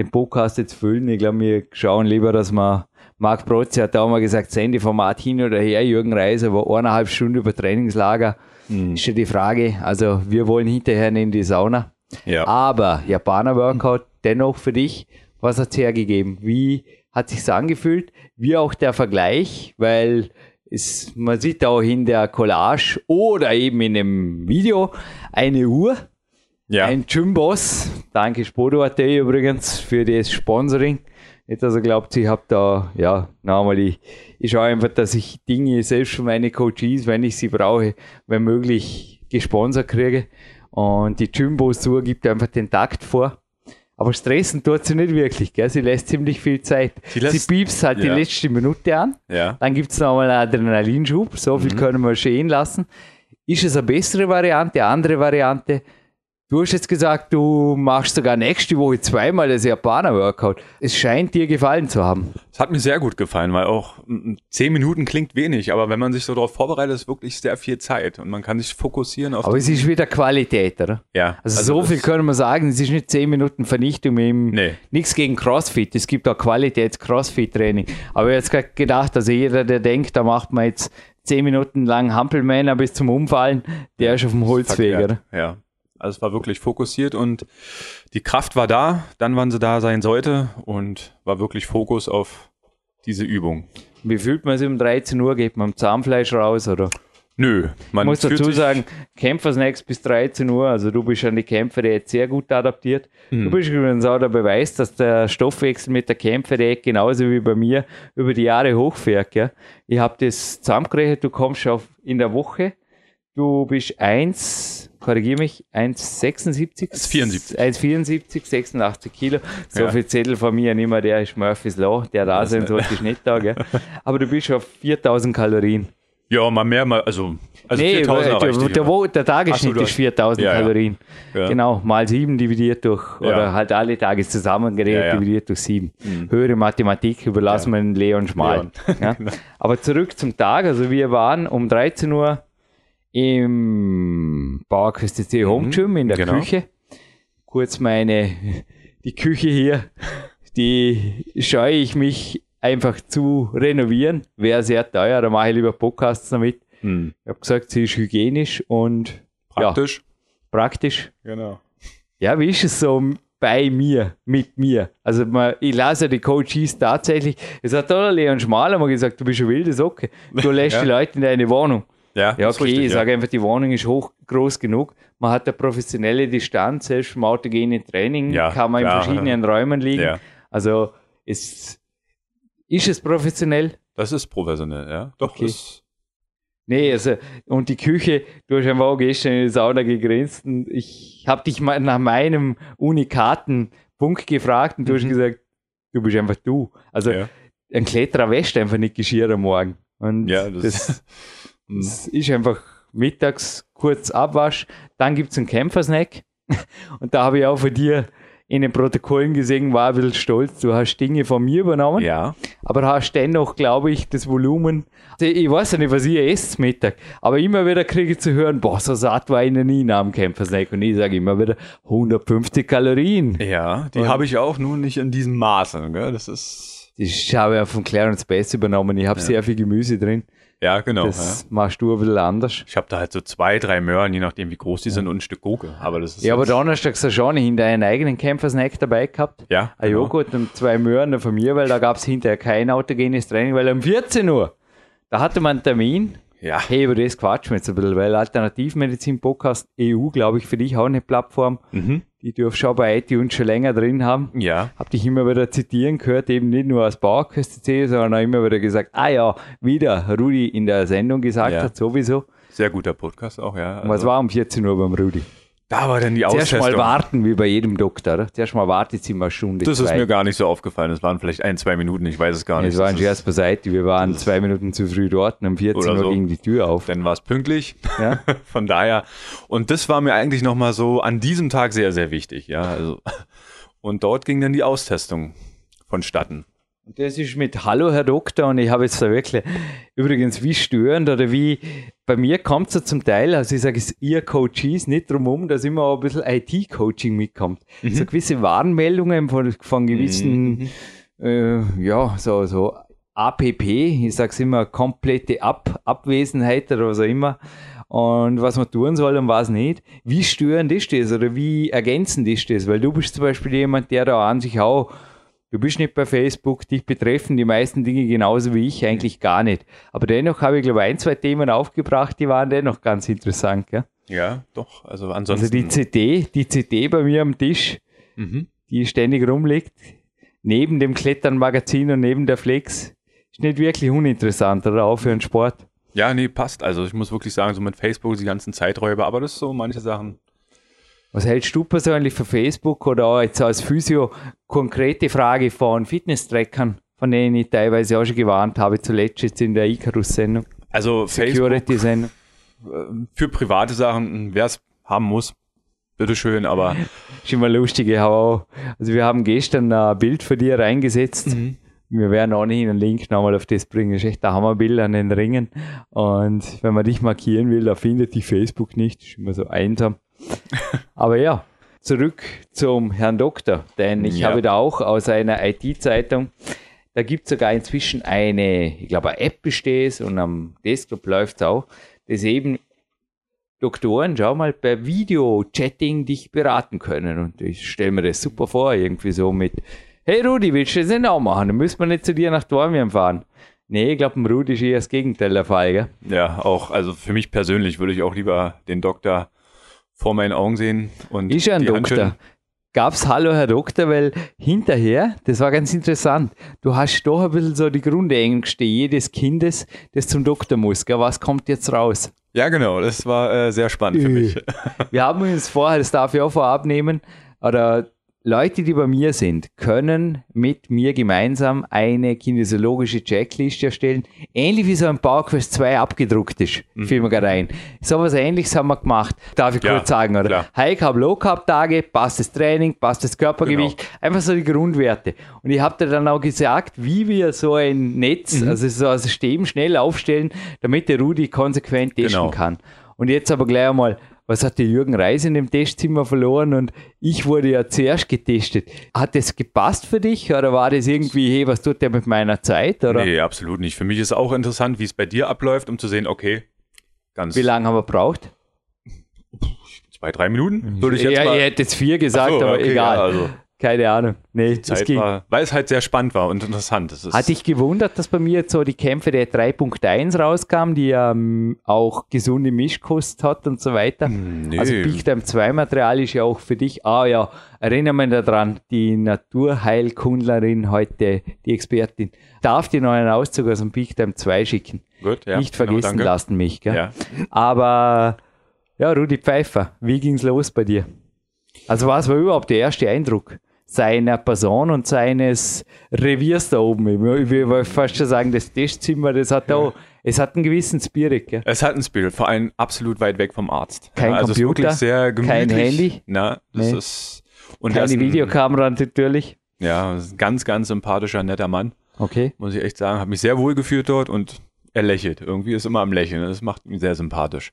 den Podcast jetzt füllen? Ich glaube, wir schauen lieber, dass wir, Marc Protze hat da auch mal gesagt, Sendeformat hin oder her, Jürgen Reiser war eineinhalb Stunden über Trainingslager. Mhm. Ist ja die Frage. Also, wir wollen hinterher in die Sauna. Ja. Aber Japaner Workout dennoch für dich, was hat's hergegeben? Wie hat sich's angefühlt? Wie auch der Vergleich, weil es, man sieht auch in der Collage oder eben in dem Video eine Uhr, ja. ein Gymboss. Danke Spodo.at übrigens für das Sponsoring. Nicht, dass ihr glaubt, ich habe da, ja, nochmal, ich, ich schaue einfach, dass ich Dinge selbst für meine Coaches, wenn ich sie brauche, wenn möglich gesponsert kriege. Und die Jumbo-Tour gibt einfach den Takt vor. Aber stressen tut sie nicht wirklich, gell? Sie lässt ziemlich viel Zeit. Sie Sie, lässt- piepst halt die ja. letzte Minute an. ja. Dann gibt es nochmal einen Adrenalinschub. So Mhm. viel können wir stehen lassen. Ist es eine bessere Variante, eine andere Variante? Du hast jetzt gesagt, du machst sogar nächste Woche zweimal das Japaner-Workout. Es scheint dir gefallen zu haben. Es hat mir sehr gut gefallen, weil auch zehn Minuten klingt wenig, aber wenn man sich so darauf vorbereitet, ist wirklich sehr viel Zeit und man kann sich fokussieren auf. Aber es ist wieder Qualität, oder? ja, Also, so viel können wir sagen, es ist nicht 10 Minuten Vernichtung im Nee. nichts gegen CrossFit. Es gibt auch Qualitäts-Crossfit-Training. Aber ich habe jetzt gerade gedacht, also jeder, der denkt, da macht man jetzt 10 Minuten lang Hampelmänner bis zum Umfallen, der ist auf dem Holzweg, oder? Ja. Also es war wirklich fokussiert und die Kraft war da, dann wann sie da sein sollte und war wirklich Fokus auf diese Übung. Wie fühlt man sich um 13 Uhr? Geht man am Zahnfleisch raus, oder? Nö, man Ich muss dazu sagen, Kämpfersnacks bis 13 Uhr, also du bist an die Kämpfer jetzt sehr gut adaptiert. Hm. Du bist übrigens auch der Beweis, dass der Stoffwechsel mit der Kämpferdiät genauso wie bei mir über die Jahre hochfährt. Gell? Ich habe das zusammengerechnet, du kommst auf in der Woche, du bist 1, korrigiere mich, 1,76? 1,74. 1,74, 86 Kilo. So Ja. viel Zettel von mir nicht mehr, der ist Murphy's Law, der da sein sollte, ist nicht da. Gell? Aber du bist auf 4000 Kalorien. Ja, mal mehr, mal, also, also Nee, 4000 der, erreichte der, ich der, der Tagesschnitt so, ist hast- 4000 Ja. Kalorien. Ja. Genau, mal 7 dividiert durch, oder halt alle Tage zusammengerechnet dividiert durch 7. Höhere Mathematik überlassen wir Leon Schmal. Leon. Ja? Aber zurück zum Tag, also wir waren um 13 Uhr im Bauerküste C Home Gym in der genau. Küche. Kurz meine, die Küche hier, die scheue ich mich einfach zu renovieren. Wäre sehr teuer, da mache ich lieber Podcasts damit. Hm. Ich habe gesagt, sie ist hygienisch und Praktisch. Ja, praktisch. Genau. Ja, wie ist es so bei mir, mit mir? Also man, ich lasse die Coaches tatsächlich. Es hat der Leon Schmal mal gesagt, du bist eine wilde Socke. Du lässt Ja. die Leute in deine Wohnung. Ja, Ja, ist okay, richtig, ich ja. sage einfach, die Wohnung ist hoch groß genug. Man hat eine professionelle Distanz, selbst vom autogenen Training Ja, kann man in verschiedenen Räumen liegen. Also es, ist es professionell? Das ist professionell, ja. Doch, Okay. ist, Nee, also, und die Küche, du hast einfach auch gestern in die Sauna gegrinst und ich habe dich mal nach meinem unikaten Punkt gefragt und du hast gesagt, du bist einfach du. Also, Mhm. ja. ein Kletterer wäscht einfach nicht Geschirr am Morgen. Und Ja, das, das, das ist einfach mittags kurz Abwasch, dann gibt's einen Kämpfersnack und da habe ich auch von dir in den Protokollen gesehen, war ein bisschen stolz, du hast Dinge von mir übernommen ja. aber hast dennoch, glaube ich, das Volumen. Also ich weiß ja nicht, was ihr esst Mittag, aber immer wieder kriege ich zu hören, boah, so satt war ich noch nie nach dem Kämpfersnack. Und ich sage immer wieder 150 Kalorien. Ja, die habe ich auch nur nicht in diesem Maße. Gell? Das ist, Das habe ich auch von Clarence Bass übernommen. Ich habe sehr viel Gemüse drin. Ja, genau. Das ja. machst du ein bisschen anders. Ich habe da halt so zwei, drei Möhren, je nachdem wie groß die sind und ein Stück Gurke. Aber das ist Ja, aber jetzt- Donnerstag hast du schon hinter einen eigenen Kämpfersnack dabei gehabt. Ja, Ein genau. Joghurt und zwei Möhren von mir, weil da gab es hinterher kein autogenes Training, weil um 14 Uhr, da hatte man einen Termin. Ja, Hey, über das quatschen wir jetzt ein bisschen, weil Alternativmedizin-Podcast EU, glaube ich, für dich auch eine Plattform. Mhm. Die dürfen schon bei iTunes schon länger drin haben. ja, Hab dich immer wieder zitieren gehört, eben nicht nur aus Bauerköste sondern auch immer wieder gesagt, ah ja, wieder Rudi in der Sendung gesagt Ja. hat, sowieso. sehr guter Podcast auch, ja. Und was Also, war um 14 Uhr beim Rudi? Da war dann die Zuerst mal Austestung. warten, wie bei jedem Doktor. Zuerst mal wartet sie mal Stunde. Das ist zwei. mir gar nicht so aufgefallen. Es waren vielleicht ein, zwei Minuten, ich weiß es gar nicht. Es war ein Das ist- Scherz beiseite. Wir waren das ist- zwei Minuten zu früh dort und um 14 Oder Uhr so. ging die Tür auf. Dann war es pünktlich. Ja? Von daher. Und das war mir eigentlich nochmal so an diesem Tag sehr, sehr wichtig. Ja, also. Und dort ging dann die Austestung vonstatten. Und Das ist mit Hallo, Herr Doktor, und ich habe jetzt da wirklich, übrigens, wie störend oder wie, bei mir kommt es ja zum Teil, also ich sage es, ihr Coaches, nicht drum um, dass immer auch ein bisschen IT-Coaching mitkommt. So gewisse Warnmeldungen von, von gewissen, äh, ja, so, so APP, ich sage es immer, komplette Ab Abwesenheit oder was auch immer. Und was man tun soll und was nicht. Wie störend ist das oder wie ergänzend ist das? Weil du bist zum Beispiel jemand, der da an sich auch Du bist nicht bei Facebook, dich betreffen die meisten Dinge genauso wie ich eigentlich gar nicht. Aber dennoch habe ich, glaube ich, ein, zwei Themen aufgebracht, die waren dennoch ganz interessant. Gell? Ja, doch. Also Also ansonsten. die CD, die CD bei mir am Tisch, mhm. die ständig rumliegt, neben dem Kletternmagazin und neben der Flex, ist nicht wirklich uninteressant, oder auch für einen Sport. Ja, nee, passt. Also ich muss wirklich sagen, so mit Facebook die ganzen Zeiträuber, aber das ist so manche Sachen. Was hältst du persönlich für Facebook oder auch jetzt als Physio konkrete Frage von Fitness-Trackern, von denen ich teilweise auch schon gewarnt habe, zuletzt jetzt in der Icarus-Sendung, Also Security-Sendung? äh, für private Sachen, wer es haben muss, bitteschön, aber. Schon mal lustig, ich habe auch, also wir haben gestern ein Bild von dir reingesetzt. Mhm. Wir werden ohnehin einen Link nochmal auf das bringen. Das ist echt ein Hammerbild an den Ringen. Und wenn man dich markieren will, da findet die Facebook nicht. Das ist immer so einsam. Aber ja, zurück zum Herrn Doktor, denn ich Ja. habe da auch aus einer IT-Zeitung, da gibt es sogar inzwischen eine, ich glaube, eine App besteht und am Desktop läuft es auch, das eben Doktoren, schau mal, per Video-Chatting dich beraten können. Und ich stelle mir das super vor, irgendwie so mit, hey Rudi, willst du das nicht auch machen? Dann müssen wir nicht zu dir nach Dormien fahren. Nee, ich glaube, Rudi ist eher das Gegenteil der Fall, gell? Ja, auch, also für mich persönlich würde ich auch lieber den Doktor vor meinen Augen sehen und Ist ja ein Doktor. schütteln. Gab's Hallo Herr Doktor, weil hinterher, das war ganz interessant, du hast doch ein bisschen so die Grundängste jedes Kindes, das zum Doktor muss. Gell? Was kommt jetzt raus? Ja, genau, das war äh, sehr spannend für Äh. mich. Wir haben uns vorher, das darf ich auch vorab nehmen, oder Leute, die bei mir sind, können mit mir gemeinsam eine kinesiologische Checkliste erstellen, ähnlich wie so ein PowerQuest 2 abgedruckt ist. Fiel mir gerade ein. So was ähnliches haben wir gemacht. Darf ich Ja, kurz sagen, oder? klar. High Carb, Low Carb Tage, passt das Training, passt das Körpergewicht, Genau. einfach so die Grundwerte. Und ich habe dir dann auch gesagt, wie wir so ein Netz, Mhm. also so ein System schnell aufstellen, damit der Rudi konsequent testen Genau. kann. Und jetzt aber gleich einmal, was hat der Jürgen Reis in dem Testzimmer verloren und ich wurde ja zuerst getestet. Hat das gepasst für dich oder war das irgendwie, hey, was tut der mit meiner Zeit? Oder Nee, absolut nicht. Für mich ist auch interessant, wie es bei dir abläuft, um zu sehen, okay, ganz wie lange haben wir braucht? zwei, drei Minuten, würde ich jetzt ja, mal. ihr hättet jetzt vier gesagt, so, aber okay, egal. ja, also Keine Ahnung. Nee, das Zeit ging. war, weil es halt sehr spannend war und interessant. Das ist, Hat dich gewundert, dass bei mir jetzt so die Kämpfe der 3.1 rauskamen, die ähm, auch gesunde Mischkost hat und so weiter? Hm, nee. Also Big Time 2 Material ist ja auch für dich, ah ja, erinnere mich daran, die Naturheilkundlerin heute, die Expertin, darf dir noch einen Auszug aus dem Big Time 2 schicken. Gut, ja, Nicht genau, vergessen danke. lassen mich, gell? Ja. Aber ja, Rudi Pfeiffer, wie ging's los bei dir? Also was war überhaupt der erste Eindruck seiner Person und seines Reviers da oben? Ich will fast schon sagen, das Testzimmer, das hat auch, es hat einen gewissen Spirit, gell? Es hat ein Spirit, vor allem absolut weit weg vom Arzt. Kein also es ist Computer, sehr gemütlich. kein Handy. Na, das Nee. ist und Keine ein- Videokamera natürlich. Ja, ganz, ganz sympathischer, netter Mann, Okay. muss ich echt sagen. Hat mich sehr wohl gefühlt dort und er lächelt. Irgendwie ist immer am Lächeln. Das macht ihn sehr sympathisch.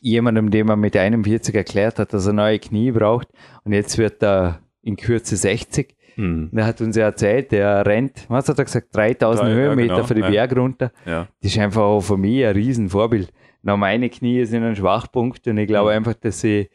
Jemandem, dem man mit 41 erklärt hat, dass er neue Knie braucht und jetzt wird er in Kürze 60. Hm. Der hat uns ja erzählt, der rennt, was hat er gesagt, 3000 Drei, ja, Höhenmeter genau, für die ja. Berg runter. Ja. Das ist einfach auch für mich ein Riesenvorbild. Na, meine Knie sind ein Schwachpunkt und ich glaube Mhm. einfach, dass sie,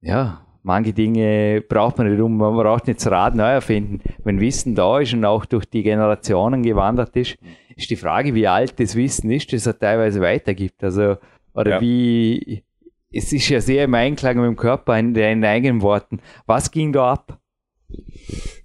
ja, manche Dinge braucht man nicht um, man braucht nicht das Rad neu erfinden. Wenn Wissen da ist und auch durch die Generationen gewandert ist, ist die Frage, wie alt das Wissen ist, das er teilweise weitergibt. Also, oder Ja. wie, es ist ja sehr im Einklang mit dem Körper in deinen eigenen Worten. Was ging da ab?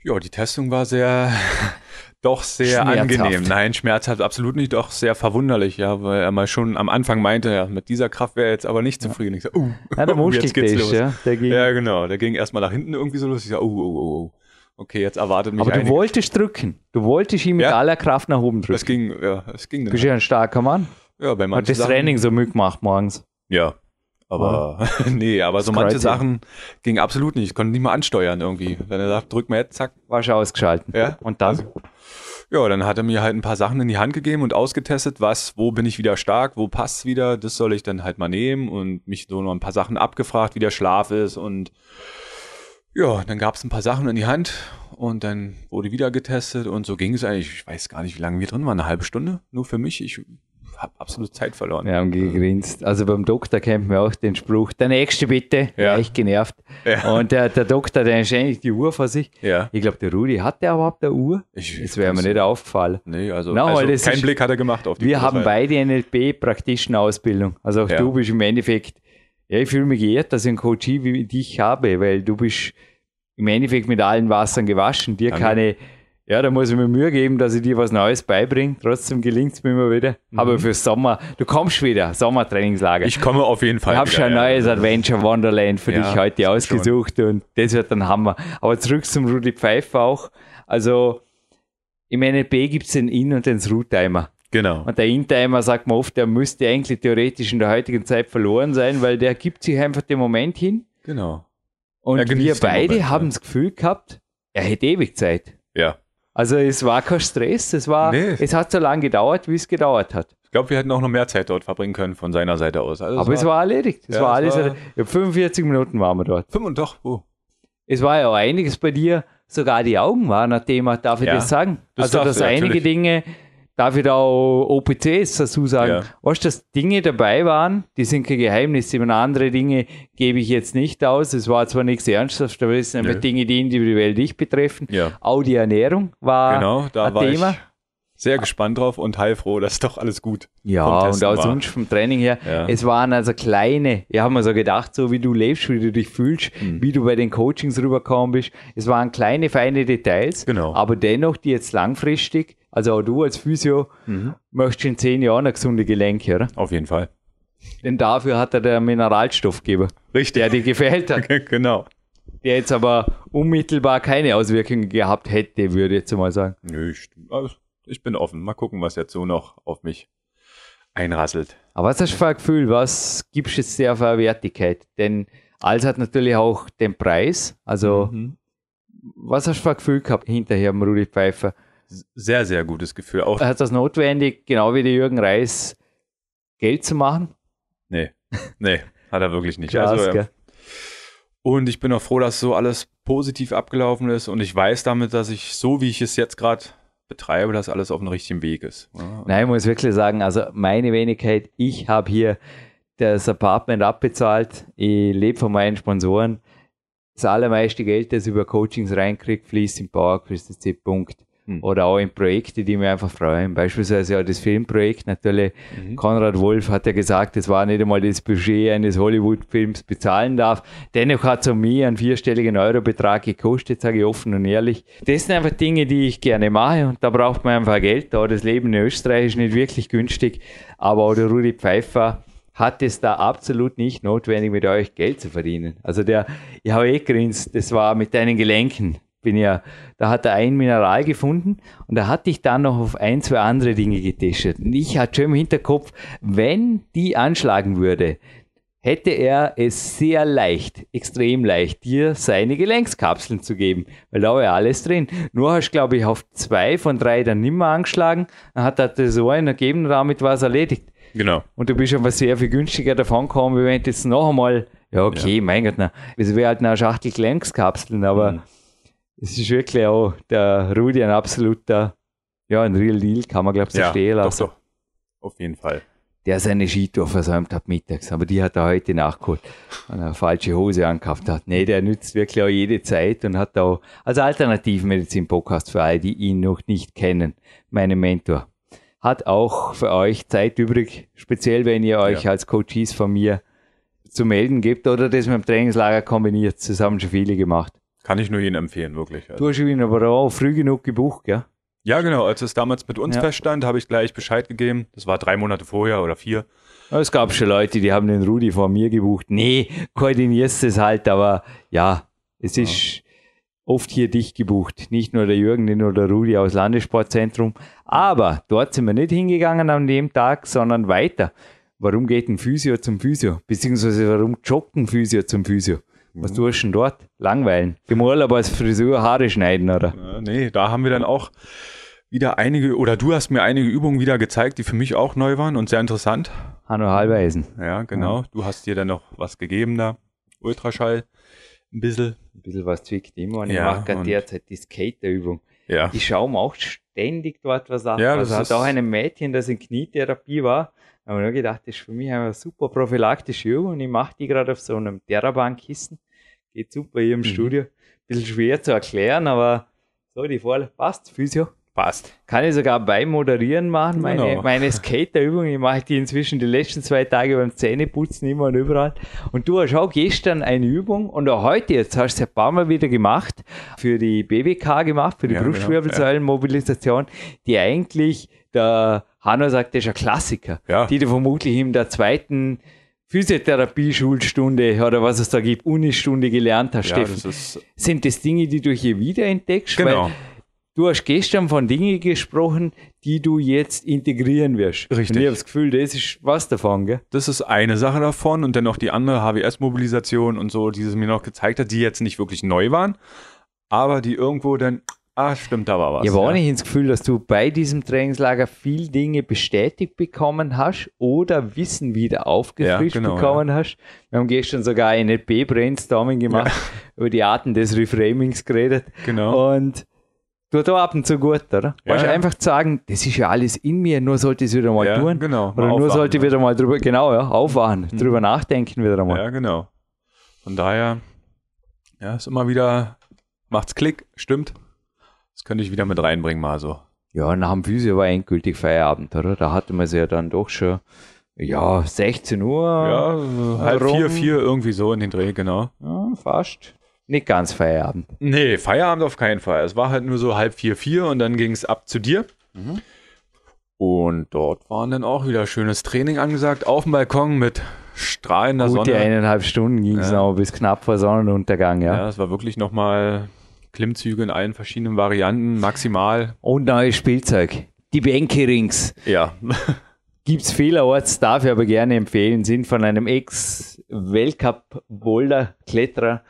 ja, die Testung war sehr, doch sehr angenehm. Nein, schmerzhaft absolut nicht, doch sehr verwunderlich, ja, weil er mal schon am Anfang meinte, ja, mit dieser Kraft wäre er jetzt aber nicht zufrieden. Ich so, uh, Ja, der jetzt geht's Muskeltest, los. ja, der ging. Ja, genau. Der ging erstmal nach hinten irgendwie so los. Ich so, oh, oh, oh, oh. Okay, jetzt erwartet mich Aber du einiges. wolltest drücken. Du wolltest ihn mit Ja. aller Kraft nach oben drücken. Es ging, ja, es ging Du bist ja ein starker Mann. Ja, bei Hat manchen das Sachen, Training so mitgemacht morgens. Ja. Aber, nee, aber so manche Sachen ging absolut nicht. Ich konnte nicht mal ansteuern irgendwie. Wenn er sagt, drück mal jetzt, zack. Warst du ausgeschalten. Ja. Und dann? Also, Ja, dann hat er mir halt ein paar Sachen in die Hand gegeben und ausgetestet, was, wo bin ich wieder stark, wo passt's wieder, das soll ich dann halt mal nehmen und mich so noch ein paar Sachen abgefragt, wie der Schlaf ist und ja, dann gab's ein paar Sachen in die Hand und dann wurde wieder getestet und so ging es eigentlich. Ich weiß gar nicht, wie lange wir drin waren, eine halbe Stunde, nur für mich. Ich habe absolut Zeit verloren. Wir haben gegrinst. Also beim Doktor kennt man auch den Spruch, der nächste bitte. Ja. Echt genervt. Ja. Und der, der Doktor, der hat ständig die Uhr vor sich. Ja. Ich glaube, der Rudi, hat der überhaupt eine Uhr? Ich- das wäre mir nicht aufgefallen. Nee, also, weil also keinen ist- Blick hat er gemacht auf die Wir Uhr, haben beide NLP praktischen Ausbildung. Also auch Ja. du bist im Endeffekt, ja, ich fühle mich geehrt, dass ich einen Coach wie dich habe, weil du bist im Endeffekt mit allen Wassern gewaschen. Dir Danke. ich, ja, da muss ich mir Mühe geben, dass ich dir was Neues beibringe. Trotzdem gelingt es mir immer wieder. Aber für Sommer, du kommst wieder, Sommertrainingslager. Mhm. Ich komme auf jeden Fall. Ich habe schon ein ja. neues Adventure Wonderland für Ja, dich heute schon. ausgesucht und das wird ein Hammer. Aber zurück zum Rudi Pfeiffer auch. Also im NLP gibt es den In- und den Through-Timer. Genau. Und der Intimer sagt man oft, der müsste eigentlich theoretisch in der heutigen Zeit verloren sein, weil der gibt sich einfach den Moment hin. Genau. Und wir beide Moment, haben ja. das Gefühl gehabt, er hätte ewig Zeit. Ja. Also es war kein Stress, es war, Nee. es hat so lange gedauert, wie es gedauert hat. Ich glaube, wir hätten auch noch mehr Zeit dort verbringen können von seiner Seite aus. Also Aber es war erledigt. Es Ja, war es alles. war- ja, 45 Minuten waren wir dort. fünf und doch. Oh. Es war ja auch einiges bei dir, sogar die Augen waren ein Thema, darf ich Ja, das sagen? das also, dass einige natürlich. Dinge, darf ich da auch OPCs dazu sagen, Ja. weißt du, dass Dinge dabei waren, die sind kein Geheimnis, und andere Dinge gebe ich jetzt nicht aus. Es war zwar nichts Ernsthaftes, aber es sind einfach. Dinge, die individuell dich betreffen. Ja. Auch die Ernährung war Genau, da ein war Thema. ich sehr gespannt drauf und heilfroh, dass doch alles gut Ja, und auch war. sonst vom Training her. Ja. Es waren also kleine, ich habe mir so gedacht, so wie du lebst, wie du dich fühlst, Mhm. wie du bei den Coachings rübergekommen bist. Es waren kleine, feine Details, Genau. aber dennoch, die jetzt langfristig, also auch du als Physio, Mhm. möchtest in zehn Jahren eine gesunde Gelenke, oder? Auf jeden Fall. Denn dafür hat er der Mineralstoffgeber, Richtig. der dir gefällt hat, genau. der jetzt aber unmittelbar keine Auswirkungen gehabt hätte, würde ich jetzt mal sagen. Nö, ich, also, ich bin offen. Mal gucken, was jetzt so noch auf mich einrasselt. Aber was hast du für ein Gefühl? Was gibst du jetzt der für eine Wertigkeit? Denn alles hat natürlich auch den Preis. Also, Mhm. was hast du für ein Gefühl gehabt hinterher am Rudi Pfeiffer? Sehr, sehr gutes Gefühl. Auch, Hat das notwendig, genau wie der Jürgen Reis, Geld zu machen? nee, nee, hat er wirklich nicht. Krass, also, gell? Und ich bin auch froh, dass so alles positiv abgelaufen ist und ich weiß damit, dass ich so, wie ich es jetzt gerade betreibe, dass alles auf dem richtigen Weg ist. Ja. Nein, ich muss wirklich sagen, also meine Wenigkeit, ich habe hier das Apartment abbezahlt, ich lebe von meinen Sponsoren. Das allermeiste Geld, das ich über Coachings reinkriege, fließt in PowerQuest C. Punkt. Hm. Oder auch in Projekte, die mich einfach freuen. Beispielsweise ja das Filmprojekt natürlich. Mhm. Konrad Wolf hat ja gesagt, es war nicht einmal das Budget eines Hollywood-Films bezahlen darf. Dennoch hat es um mich einen vierstelligen Eurobetrag gekostet, sage ich offen und ehrlich. Das sind einfach Dinge, die ich gerne mache und da braucht man einfach Geld. Da das Leben in Österreich ist nicht wirklich günstig, aber auch der Rudi Pfeiffer hat es da absolut nicht notwendig, mit euch Geld zu verdienen. Also der, ich habe eh grinst, das war mit deinen Gelenken. Bin ja, da hat er ein Mineral gefunden und da hatte ich dann noch auf ein, zwei andere Dinge getestet. Und ich hatte schon im Hinterkopf, wenn die anschlagen würde, hätte er es sehr leicht, extrem leicht, dir seine Gelenkskapseln zu geben, weil da war ja alles drin. Nur hast du, glaube ich, auf zwei von drei dann nimmer angeschlagen, dann hat er so einen ergeben und damit war es erledigt. Genau. Und du bist aber sehr viel günstiger davon gekommen, wie wenn du jetzt noch einmal, ja okay, mein Gott, na, es wäre halt eine Schachtel Gelenkskapseln, aber Mhm. Es ist wirklich auch der Rudi ein absoluter, ja, ein Real Deal, kann man glaube ich so Ja, stehen doch, lassen. doch. Auf jeden Fall. Der seine Skitour versäumt hat mittags, aber die hat er heute nachgeholt, weil er eine falsche Hose angekauft hat. Nee, der nützt wirklich auch jede Zeit und hat auch als Alternativmedizin-Podcast für alle, die ihn noch nicht kennen, meinen Mentor. Hat auch für euch Zeit übrig, speziell wenn ihr euch Ja. als Coaches von mir zu melden gibt oder das mit dem Trainingslager kombiniert. Das haben schon viele gemacht. Kann ich nur jedem empfehlen, wirklich. Du hast ihn aber auch früh genug gebucht, gell? Ja, genau. Als es damals mit uns Ja. feststand, habe ich gleich Bescheid gegeben. Das war drei Monate vorher oder vier. Ja, Es gab schon Leute, die haben den Rudi vor mir gebucht. Nee, koordinierst es halt, aber ja, es ist oft hier dicht gebucht. Nicht nur der Jürgen, nicht nur der Rudi aus Landessportzentrum. Aber dort sind wir nicht hingegangen an dem Tag, sondern weiter. Warum geht ein Physio zum Physio? Beziehungsweise warum joggt ein Physio zum Physio? Was tust du denn dort? Langweilen. Im Urlaub als Friseur Haare schneiden, oder? Äh, nee, da haben wir dann auch wieder einige, oder du hast mir einige Übungen wieder gezeigt, die für mich auch neu waren und sehr interessant. Hanno Halbeisen. Ja, genau. Du hast dir dann noch was gegeben da. Ultraschall. Ein bisschen. Ein bisschen was zwickt immer und ich Ja, mache gerade derzeit die Skaterübung. Ja. Die schauen auch ständig dort was ab. Ja, also das hat ist- auch ein Mädchen, das in Knietherapie war. Ich nur gedacht, das ist für mich eine super prophylaktische Übung und ich mache die gerade auf so einem Terrabankkissen. Geht super hier im Mhm. Studio. Bisschen schwer zu erklären, aber so, die Vorlage passt, Physio. Passt. Kann ich sogar beim Moderieren machen, meine, Genau. meine Skaterübungen. Ich mache die inzwischen die letzten zwei Tage beim Zähneputzen immer und überall. Und du hast auch gestern eine Übung und auch heute, jetzt hast du es ein paar Mal wieder gemacht, für die BWK gemacht, für die Ja, genau, Brustwirbelsäulenmobilisation, die eigentlich, der Hanno sagt, das ist ein Klassiker, Ja. die du vermutlich in der zweiten Physiotherapie-Schulstunde oder was es da gibt, Unistunde gelernt hast, Ja, Steffen. das Sind das Dinge, die du hier wieder entdeckst? genau. Weil Du hast gestern von Dingen gesprochen, die du jetzt integrieren wirst. Richtig. Und ich habe das Gefühl, das ist was davon, gell? Das ist eine Sache davon und dann noch die andere HWS-Mobilisation und so, die es mir noch gezeigt hat, die jetzt nicht wirklich neu waren, aber die irgendwo dann, ah, stimmt, da war was. Ich habe auch nicht ins Gefühl, dass du bei diesem Trainingslager viel Dinge bestätigt bekommen hast oder Wissen wieder aufgefrischt Ja, genau, bekommen hast. Wir haben gestern sogar ein NLP-Brainstorming gemacht, über die Arten des Reframings geredet. Genau. Und tut auch ab und zu gut, oder? Ja, weißt, ja. einfach zu sagen, das ist ja alles in mir, nur sollte ich es wieder mal Ja, tun. genau, mal Oder nur sollte ich wieder mal drüber, genau, ja, aufwachen, drüber nachdenken wieder einmal. Ja, genau. Von daher, ja, ist immer wieder, macht's Klick, stimmt. Das könnte ich wieder mit reinbringen, mal so. Ja, nach dem Physio war endgültig Feierabend, oder? Da hatte man sie ja dann doch schon, ja, 16 Uhr. Ja, halb Warum? vier, vier, irgendwie so in den Dreh, genau. Ja, fast. Nicht ganz Feierabend. Nee, Feierabend auf keinen Fall. Es war halt nur so halb vier, vier und dann ging es ab zu dir. Und dort waren dann auch wieder schönes Training angesagt, auf dem Balkon mit strahlender Gute Sonne. eineinhalb Stunden ging es Ja. noch bis knapp vor Sonnenuntergang, ja. Ja, es war wirklich nochmal Klimmzüge in allen verschiedenen Varianten, maximal. Und neues Spielzeug. Die Bänke-Rings. Ja, Gibt's vielerorts, darf ich aber gerne empfehlen, sind von einem Ex-Weltcup-Boulder-Kletterer.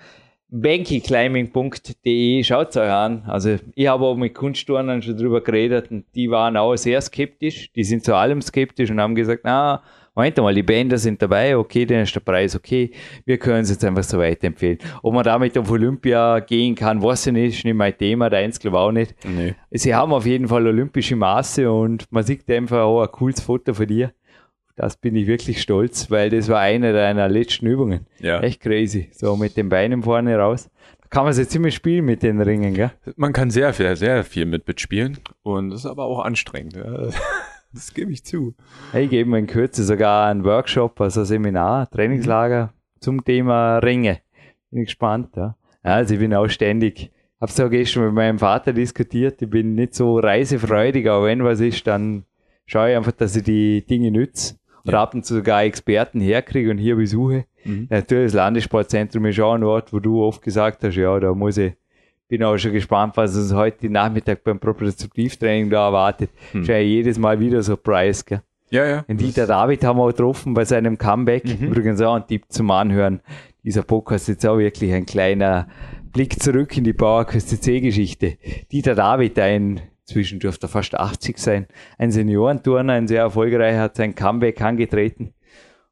Bankiclimbing.de, schaut's euch an. Also ich habe auch mit Kunstturnern schon drüber geredet und die waren auch sehr skeptisch. Die sind zu allem skeptisch und haben gesagt, na, Moment mal, die Bänder sind dabei, okay, dann ist der Preis okay. Wir können es jetzt einfach so weiterempfehlen. Ob man damit auf Olympia gehen kann, weiß ich nicht, ist nicht mein Thema, glaube ich auch nicht. nee. Sie haben auf jeden Fall olympische Maße und man sieht einfach auch ein cooles Foto von dir. Das bin ich wirklich stolz, weil das war eine deiner letzten Übungen. Ja. Echt crazy. So mit den Beinen vorne raus. Da kann man sich ziemlich spielen mit den Ringen, gell? Man kann sehr viel, sehr viel mit mitspielen und das ist aber auch anstrengend. Ja. Das gebe ich zu. Hey, ich gebe mir in Kürze sogar einen Workshop, also ein Seminar, Trainingslager zum Thema Ringe. Bin ich gespannt, ja. ja also ich bin auch ständig, hab's auch gestern mit meinem Vater diskutiert, ich bin nicht so reisefreudig, aber wenn was ist, dann schaue ich einfach, dass ich die Dinge nütze. Und zu sogar Experten herkriege und hier besuche. Mhm. Natürlich, das Landessportzentrum ist auch ein Ort, wo du oft gesagt hast, ja, da muss ich, bin auch schon gespannt, was uns heute Nachmittag beim Propriozeptivtraining da erwartet. Hm. Ist ja jedes Mal wieder so Preis, gell? Ja, ja. Den Dieter David haben wir auch getroffen bei seinem Comeback. Übrigens auch ein Tipp zum Anhören. Dieser Podcast ist jetzt auch wirklich ein kleiner Blick zurück in die PowerQuest CC-Geschichte. Dieter David, ein, zwischen dürfte er fast 80 sein, ein Seniorenturner, ein sehr erfolgreicher, hat sein Comeback angetreten.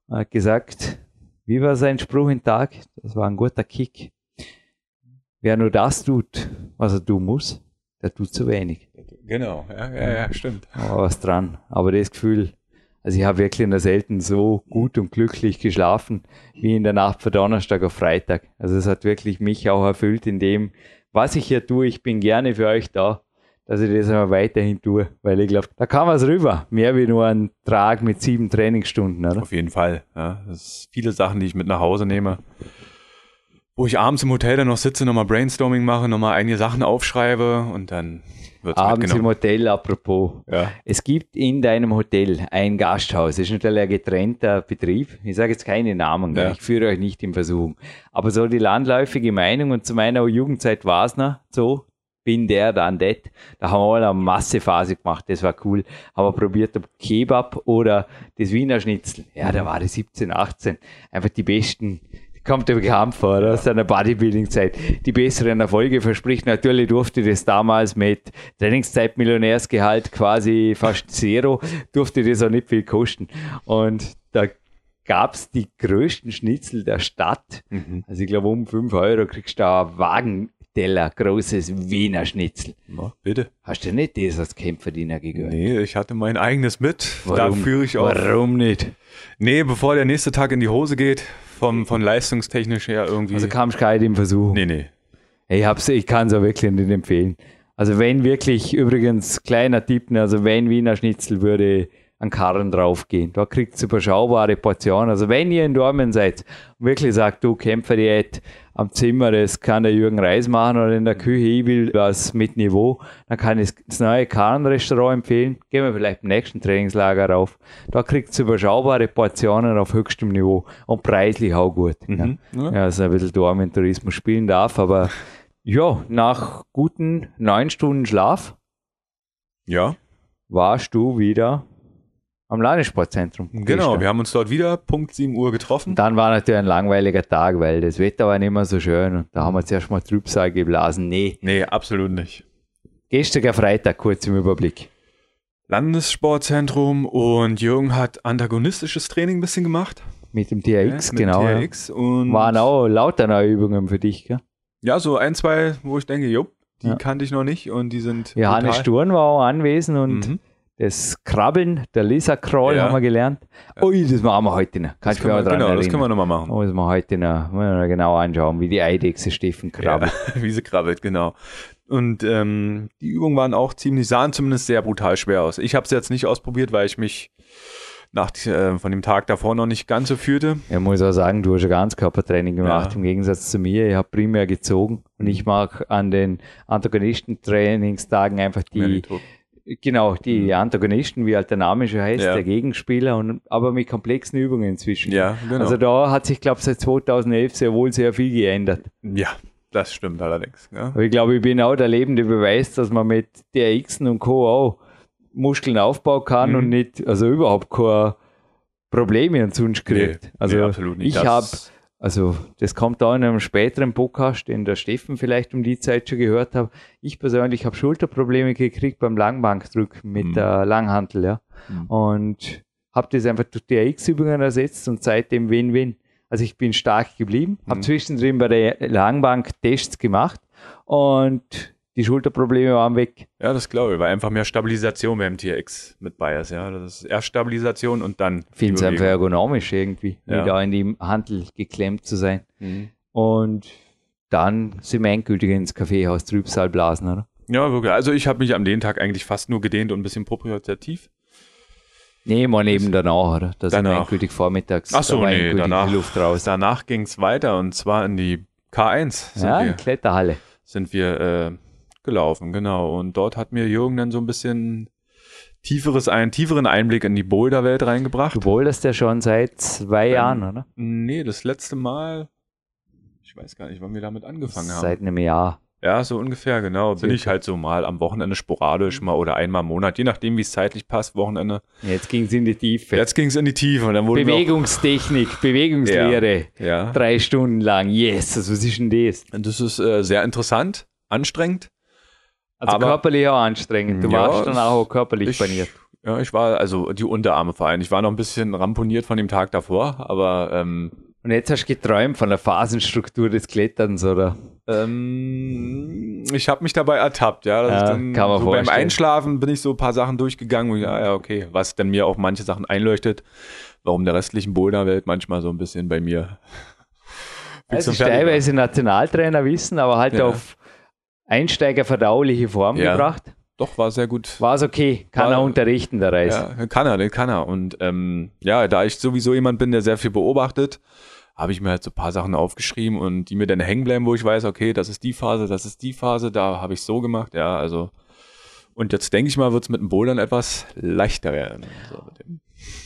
Hat gesagt, wie war sein Spruch im Tag? Das war ein guter Kick. Wer nur das tut, was er tun muss, der tut zu wenig. Genau, ja, ja, ja, stimmt. Aber was dran. Aber das Gefühl, also ich habe wirklich noch selten so gut und glücklich geschlafen wie in der Nacht von Donnerstag auf Freitag. Also es hat wirklich mich auch erfüllt in dem, was ich hier tue. Ich bin gerne für euch da, dass ich das einmal weiterhin tue, weil ich glaube, da kann was rüber. Mehr wie nur ein Trag mit sieben Trainingsstunden, oder? Auf jeden Fall. Ja, das ist viele Sachen, die ich mit nach Hause nehme. Wo ich abends im Hotel dann noch sitze, nochmal Brainstorming mache, nochmal einige Sachen aufschreibe und dann wird's Abends im. Hotel, apropos. Ja. Es gibt in deinem Hotel ein Gasthaus. Das ist natürlich ein getrennter Betrieb. Ich sage jetzt keine Namen? Ja. ich führe euch nicht in Versuchung. Aber so die landläufige Meinung und zu meiner Jugendzeit war es noch so, bin der, dann det. Da haben wir alle eine Massephase gemacht, das war cool. Haben wir probiert, ob Kebab oder das Wiener Schnitzel. Ja, da war die 17, 18. Einfach die besten, kommt dir bekannt vor, aus seiner Bodybuilding-Zeit. Die besseren Erfolge verspricht. Natürlich durfte das damals mit Trainingszeit-Millionärsgehalt quasi fast zero, durfte das auch nicht viel kosten. Und da gab's die größten Schnitzel der Stadt. Mhm. Also ich glaube, um 5 Euro kriegst du da ein Wagenteller, großes Wiener Schnitzel. Ja, bitte. Hast du nicht das als Kämpferdiener gegönnt? Nee, ich hatte mein eigenes mit. Da führe ich auch. Warum nicht? Nee, bevor der nächste Tag in die Hose geht, vom, von leistungstechnisch her irgendwie. Also kamst gar nicht im Versuch. nee, nee. Ich, hab's, ich kann es auch wirklich nicht empfehlen. Also wenn wirklich, übrigens, kleiner Tipp, ne, also wenn Wiener Schnitzel würde an Karren draufgehen, da kriegt ihr überschaubare Portionen. Also wenn ihr in Dormen seid und wirklich sagt, du Kämpferdiät am Zimmer, das kann der Jürgen Reis machen oder in der Küche, ich will was mit Niveau, dann kann ich das neue Karrenrestaurant empfehlen. Gehen wir vielleicht im nächsten Trainingslager rauf. Da kriegt ihr überschaubare Portionen auf höchstem Niveau und preislich auch gut. Ja. Ja. Ja, also ein bisschen Dormen-Tourismus spielen darf, aber Ja, nach guten neun Stunden Schlaf Ja, warst du wieder am Landessportzentrum. genau. Wir haben uns dort wieder Punkt 7 Uhr getroffen. Und dann war natürlich ein langweiliger Tag, weil das Wetter war nicht mehr so schön und da haben wir zuerst mal Trübsal geblasen. Nee, Nee, absolut nicht. gestriger Freitag, kurz im Überblick. Landessportzentrum und Jürgen hat antagonistisches Training ein bisschen gemacht. Mit dem TRX, mit genau. ja. TRX und Waren auch lauter neue Übungen für dich, gell? ja, so ein, zwei, wo ich denke, jupp, die Ja. kannte ich noch nicht und die sind Johannes. Sturm war auch anwesend und Mhm. Das Krabbeln, der Lisa Crawl Ja. haben wir gelernt. Ui, das machen wir heute noch. Das Kannst du wir, auch dran genau, das erinnern? können wir nochmal machen. Muss man heute noch, muss man noch genau anschauen, wie die Eidechse Steffen krabbelt. Ja, wie sie krabbelt, genau. Und ähm, die Übungen waren auch ziemlich, sahen zumindest sehr brutal schwer aus. Ich habe es jetzt nicht ausprobiert, weil ich mich nach die- äh, von dem Tag davor noch nicht ganz so fühlte. Ich muss auch sagen, du hast ein Ganzkörpertraining gemacht, Ja. im Gegensatz zu mir. Ich habe primär gezogen und ich mag an den Antagonisten-Trainingstagen einfach die, Druck. Genau, die Antagonisten, wie halt der Name schon heißt, Mhm. Ja. der Gegenspieler, und, aber mit komplexen Übungen inzwischen. Ja, genau. Also da hat sich, glaube ich, seit 2011 sehr wohl sehr viel geändert. ja, das stimmt allerdings. Ja. Aber ich glaube, ich bin auch der lebende Beweis, dass man mit DRXen und Co. auch Muskeln aufbauen kann Mhm. und nicht, also überhaupt keine Probleme und sonst kriegt. Nee, also nee, absolut nicht. ich habe, also das kommt da in einem späteren Podcast, den der Steffen vielleicht um die Zeit schon gehört hat. Ich persönlich habe Schulterprobleme gekriegt beim Langbankdrücken mit Mhm. der Langhantel, ja. Mhm. Und habe das einfach durch DRX-Übungen ersetzt und seitdem Win-Win. Also ich bin stark geblieben, habe Mhm. zwischendrin bei der Langbank Tests gemacht und die Schulterprobleme waren weg. Ja, das glaube ich, weil einfach mehr Stabilisation beim TX mit Bias, ja. Das ist erst Stabilisation und dann. Ich finde es einfach ergonomisch irgendwie, Ja. wieder in die Handel geklemmt zu sein. Mhm. Und dann sind wir endgültig ins Kaffeehaus Trübsal blasen, oder? Ja, wirklich. Also ich habe mich am den Tag eigentlich fast nur gedehnt und ein bisschen propriozeptiv. Nee, man eben danach, oder? Da sind wir Danach. endgültig vormittags. Ach so, da nee, danach, die Luft raus. danach ging es weiter und zwar in die K1 sind Ja, wir, in Kletterhalle. sind wir äh, gelaufen, genau. Und dort hat mir Jürgen dann so ein bisschen tieferes, einen tieferen Einblick in die Boulderwelt reingebracht. Du boulderst ja schon seit zwei Ähm, Jahren, oder? Nee, das letzte Mal, ich weiß gar nicht, wann wir damit angefangen haben. Seit einem Jahr. Ja, so ungefähr, genau. Bin ich halt so mal am Wochenende sporadisch mal oder einmal im Monat, je nachdem, wie es zeitlich passt, Wochenende. Jetzt ging es in die Tiefe. Jetzt ging es in die Tiefe und dann wurden Bewegungstechnik, Bewegungslehre. auch, ja. Drei Stunden lang. Yes, was ist denn das? Das ist äh, sehr interessant, anstrengend. Also Aber- körperlich auch anstrengend. Du Ja, warst dann auch körperlich Ich, paniert. ja, ich war, also die Unterarme vor allem. Ich war noch ein bisschen ramponiert von dem Tag davor, aber ähm, Und jetzt hast du geträumt von der Phasenstruktur des Kletterns, oder? ähm, ich habe mich dabei ertappt, ja. Ja, ich dann kann man so beim vorstellen. Einschlafen bin ich so ein paar Sachen durchgegangen, wo ich, ah, ja, okay, was dann mir auch manche Sachen einleuchtet, warum der restlichen Boulderwelt manchmal so ein bisschen bei mir Also und war. teilweise Nationaltrainer wissen, aber halt Ja. auf einsteigerverdauliche Form Ja. gebracht. Doch, war sehr gut. War's okay, kann War- er unterrichten, der Reis. Ja, kann er, den kann er. Und ähm, ja, da ich sowieso jemand bin, der sehr viel beobachtet, habe ich mir halt so ein paar Sachen aufgeschrieben und die mir dann hängen bleiben, wo ich weiß, okay, das ist die Phase, das ist die Phase, da habe ich so gemacht, ja, also. Und jetzt denke ich mal, wird es mit dem Bouldern etwas leichter werden. So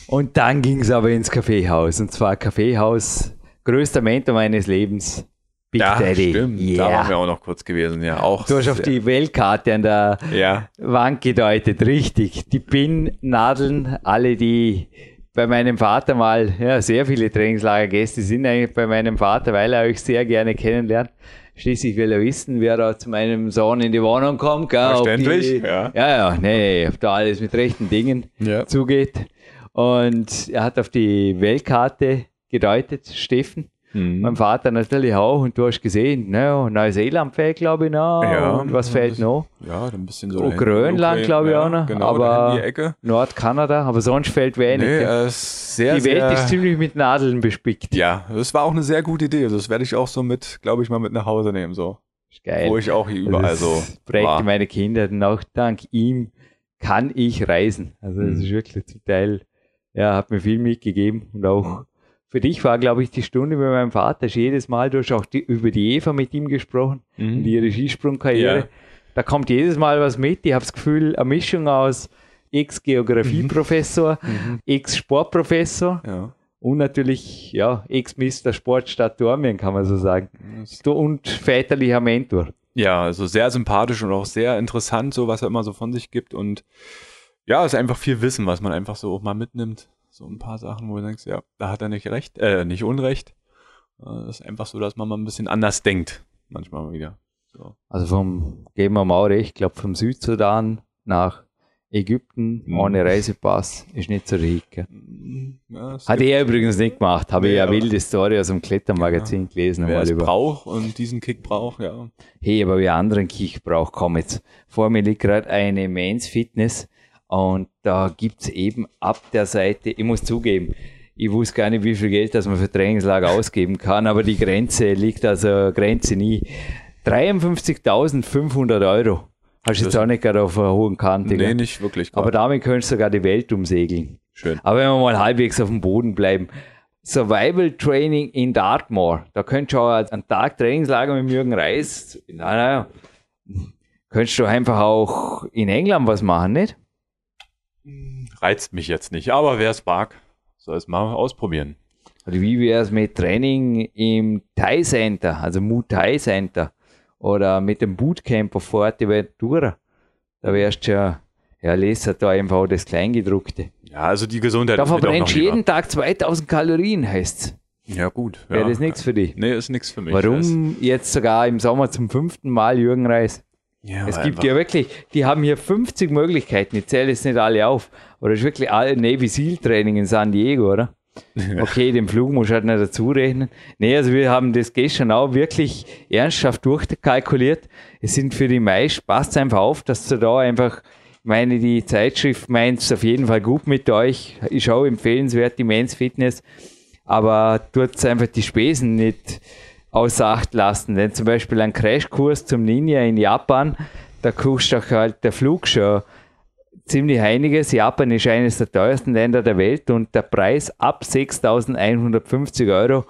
Und dann ging's aber ins Kaffeehaus. Und zwar Kaffeehaus, größter Mentor meines Lebens, Big ja, Daddy. stimmt. Da Yeah. waren wir auch noch kurz gewesen, ja. Auch Du hast auf die Weltkarte an der Ja, Wand gedeutet, richtig. Die Pin-Nadeln, alle die bei meinem Vater mal, ja, sehr viele Trainingslagergäste sind eigentlich bei meinem Vater, weil er euch sehr gerne kennenlernt. Schließlich will er wissen, wer da zu meinem Sohn in die Wohnung kommt. Gell, Verständlich, die, ja. Ja, ja, nee, ob da alles mit rechten Dingen Ja. zugeht. Und er hat auf die Weltkarte gedeutet, Steffen. Mhm. Mein Vater natürlich auch. Und du hast gesehen, ne, Neuseeland fehlt, glaube ich, noch. Ja. Und was fehlt noch? ja, ein bisschen so. Oh. Grönland, glaube ich, ja, auch noch. Genau, aber die Ecke. Nordkanada, aber sonst fällt wenig. Nee, äh, sehr, die Welt sehr, ist ziemlich mit Nadeln bespickt. Ja, das war auch eine sehr gute Idee. Das werde ich auch so mit, glaube ich, mal mit nach Hause nehmen, so. Ist geil. Wo ich auch hier überall so. das prägte war. meine Kinder. Und auch dank ihm kann ich reisen. Also das Mhm. ist wirklich zum Teil, ja, hat mir viel mitgegeben. Und auch für dich war, glaube ich, die Stunde mit meinem Vater jedes Mal, du hast auch die, über die Eva mit ihm gesprochen Mhm. ihre Skisprungkarriere. Ja. Da kommt jedes Mal was mit. Ich habe das Gefühl, eine Mischung aus Ex-Geografieprofessor, Mhm. Ex-Sportprofessor Ja. und natürlich, ja, Ex-Mister Sportstadt Dormien, kann man so sagen. Du- Und väterlicher Mentor. Ja, also sehr sympathisch und auch sehr interessant, so was er immer so von sich gibt. Und ja, es ist einfach viel Wissen, was man einfach so auch mal mitnimmt. So ein paar Sachen, wo du denkst, ja, da hat er nicht recht, äh, nicht Unrecht. Äh, Es ist einfach so, dass man mal ein bisschen anders denkt. Manchmal mal wieder. So. Also vom, geben wir mal recht, ich glaube vom Südsudan nach Ägypten Mhm. ohne Reisepass ist nicht so riesig. gell? Ja, Hat er übrigens nicht gemacht, habe ich Nee, ja aber- wilde Story aus dem Klettermagazin gelesen. wer es über. braucht und diesen Kick braucht, ja. Hey, aber wer anderen Kick braucht, komm jetzt. Vor mir liegt gerade eine Men's Fitness und da gibt's eben ab der Seite, ich muss zugeben, ich wusste gar nicht, wie viel Geld das man für Trainingslager ausgeben kann, aber die Grenze liegt also Grenze nie. 53.500 Euro. Hast du jetzt auch nicht gerade auf einer hohen Kante. Nee, gell? nicht wirklich. aber grad. damit könntest du sogar die Welt umsegeln. Schön. Aber wenn wir mal halbwegs auf dem Boden bleiben. Survival Training in Dartmoor. Da könntest du auch einen Tag Trainingslager mit Jürgen Reis. Naja, könntest du einfach auch in England was machen, nicht? Reizt mich jetzt nicht, aber wer es mag, soll es mal ausprobieren. Oder wie wäre es mit Training im Thai Center, also Muay Thai Center? Oder mit dem Bootcamp auf Fuerteventura? Da wärst du ja, ja, lese da einfach das Kleingedruckte. Ja, also die Gesundheit Da verbrennst du lieber. jeden Tag 2000 Kalorien, heißt's. Ja, gut. Wäre ja. das nichts für dich? Nee, ist nichts für mich. Warum jetzt sogar im Sommer zum fünften Mal Jürgen Reis? Ja, Es gibt ja wirklich, die haben hier 50 Möglichkeiten, ich zähle jetzt nicht alle auf. Oder ist wirklich all Navy SEAL Training in San Diego, oder? Okay, den Flug muss ich halt nicht dazu rechnen. Nee, also wir haben das gestern auch wirklich ernsthaft durchkalkuliert. Es sind für die meisten, passt einfach auf, dass du da einfach, ich meine, die Zeitschrift meint es auf jeden Fall gut mit euch, ist auch empfehlenswert, die Men's Fitness, aber tut einfach die Spesen nicht außer Acht lassen. Denn zum Beispiel ein Crashkurs zum Ninja in Japan, da kostet halt der Flug schon ziemlich einiges. Japan ist eines der teuersten Länder der Welt und der Preis ab 6.150 Euro,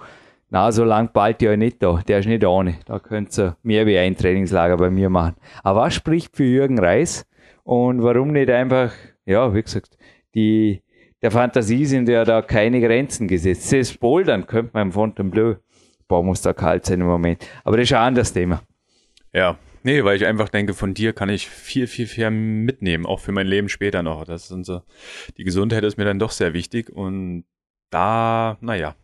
na, so lang bald ja nicht da. Der ist nicht ohne. Da könnt ihr mehr wie ein Trainingslager bei mir machen. Aber was spricht für Jürgen Reis? Und warum nicht einfach, ja, wie gesagt, die, der Fantasie sind ja da keine Grenzen gesetzt. Das Bouldern könnte man im Fontainebleau. Boah, muss da kalt sein im Moment. Aber das ist ein anderes Thema. Ja, nee, weil ich einfach denke, von dir kann ich viel, viel, viel mitnehmen, auch für mein Leben später noch. Das sind so, die Gesundheit ist mir dann doch sehr wichtig und da, naja,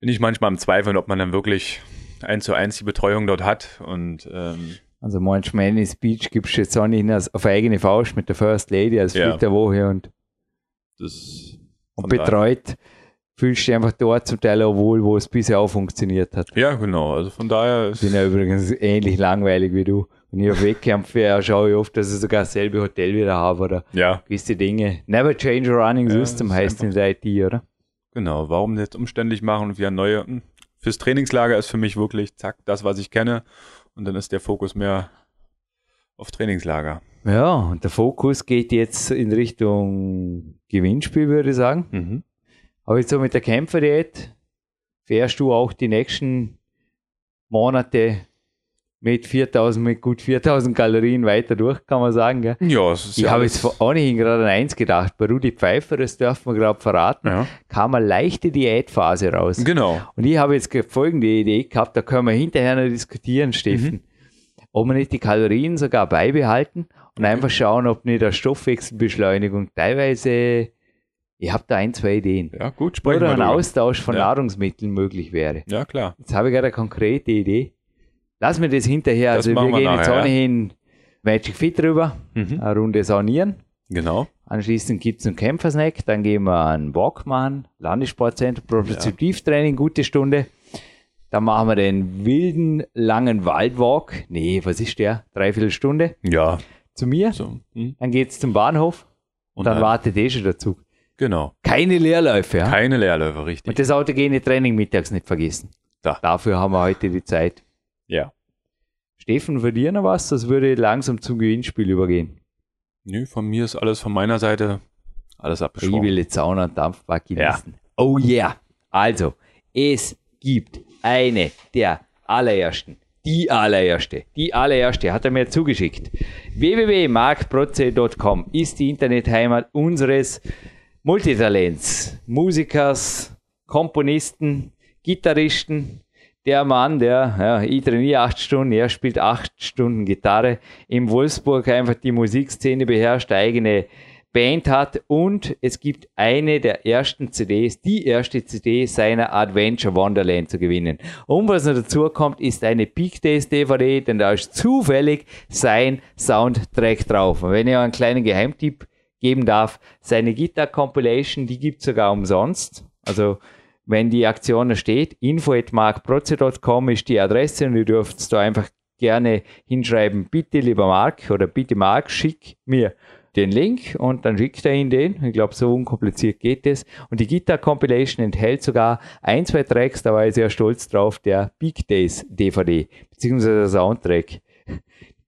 bin ich manchmal im Zweifeln, ob man dann wirklich eins zu eins die Betreuung dort hat und ähm, Also manchmal in Speech gibst du jetzt auch nicht auf eigene Faust mit der First Lady als Ja. Fliegt der Woche und, das und von daher- betreut. Fühlst du dich einfach dort zum Teil auch wohl, wo es bisher auch funktioniert hat. Ja, genau. Also von daher ist, Ich bin ja übrigens ähnlich langweilig wie du. Wenn ich auf Wettkämpfe wäre, schaue ich oft, dass ich sogar dasselbe Hotel wieder habe oder ja, gewisse Dinge. Never change a running Ja, system heißt in der IT, oder? genau. Warum jetzt umständlich machen und wieder neue? Fürs Trainingslager ist für mich wirklich, zack, das, was ich kenne. Und dann ist der Fokus mehr auf Trainingslager. Ja, und der Fokus geht jetzt in Richtung Gewinnspiel, würde ich sagen. Mhm. Aber jetzt so mit der Kämpferdiät fährst du auch die nächsten Monate mit 4000, mit gut 4000 Kalorien weiter durch, kann man sagen. Gell? Ja, Ich ja habe jetzt vor ohnehin gerade an eins gedacht. Bei Rudi Pfeiffer, das dürfen wir gerade verraten, Ja, kam eine leichte Diätphase raus. genau. Und ich habe jetzt ge- folgende Idee gehabt, da können wir hinterher noch diskutieren, Steffen. Ob wir nicht die Kalorien sogar beibehalten und einfach schauen, ob nicht eine Stoffwechselbeschleunigung teilweise, ich habe da ein, zwei Ideen. Ja, gut, sprechen Oder ein drüber. Austausch von Ja. Nahrungsmitteln möglich wäre. Ja, klar. Jetzt habe ich gerade eine konkrete Idee. Lass mir das hinterher. Das also wir wir gehen jetzt nachher, ja. ohnehin Magic Fit drüber, Mhm. eine Runde saunieren. Genau. Anschließend gibt es einen Kämpfersnack, dann gehen wir einen Walk machen, Landessportzentrum, Propriozeptivtraining, gute Stunde. Dann machen wir den wilden, langen Waldwalk. Nee, was ist der? Dreiviertel Stunde Ja. zu mir. So. Mhm. Dann geht's zum Bahnhof und dann dann- wartet eh schon der Zug. Genau. Keine Leerläufe, ja? Keine Leerläufe, richtig. Und das autogene Training mittags nicht vergessen. Da. Dafür haben wir heute die Zeit. ja. Steffen, für dir noch was? Das würde langsam zum Gewinnspiel übergehen. Nö, von mir ist alles von meiner Seite alles Ich abgesprochen. will jetzt und Dampfbad Ja. genießen. Oh yeah. Also, es gibt eine der allerersten, die allererste, die allererste, hat er mir zugeschickt. www.markprotze.com ist die Internetheimat unseres Multitalents, Musikers, Komponisten, Gitarristen, der Mann, der, ja, ich trainiere acht Stunden, er spielt acht Stunden Gitarre, in Wolfsburg einfach die Musikszene beherrscht, eigene Band hat und es gibt eine der ersten CDs, die erste CD seiner Adventure Wonderland zu gewinnen. Und was noch dazu kommt, ist eine Peak Days DVD, denn da ist zufällig sein Soundtrack drauf. Und wenn ihr einen kleinen Geheimtipp geben darf, seine Gitar Compilation, die gibt es sogar umsonst. Also wenn die Aktion steht, info.markproze.com ist die Adresse und ihr dürft da einfach gerne hinschreiben, bitte lieber Mark oder bitte Mark, schick mir den Link und dann schickt er ihn den. Ich glaube, so unkompliziert geht es. Und die Guitar Compilation enthält sogar ein, zwei Tracks, da war ich sehr stolz drauf, der Big Days DVD, beziehungsweise der Soundtrack.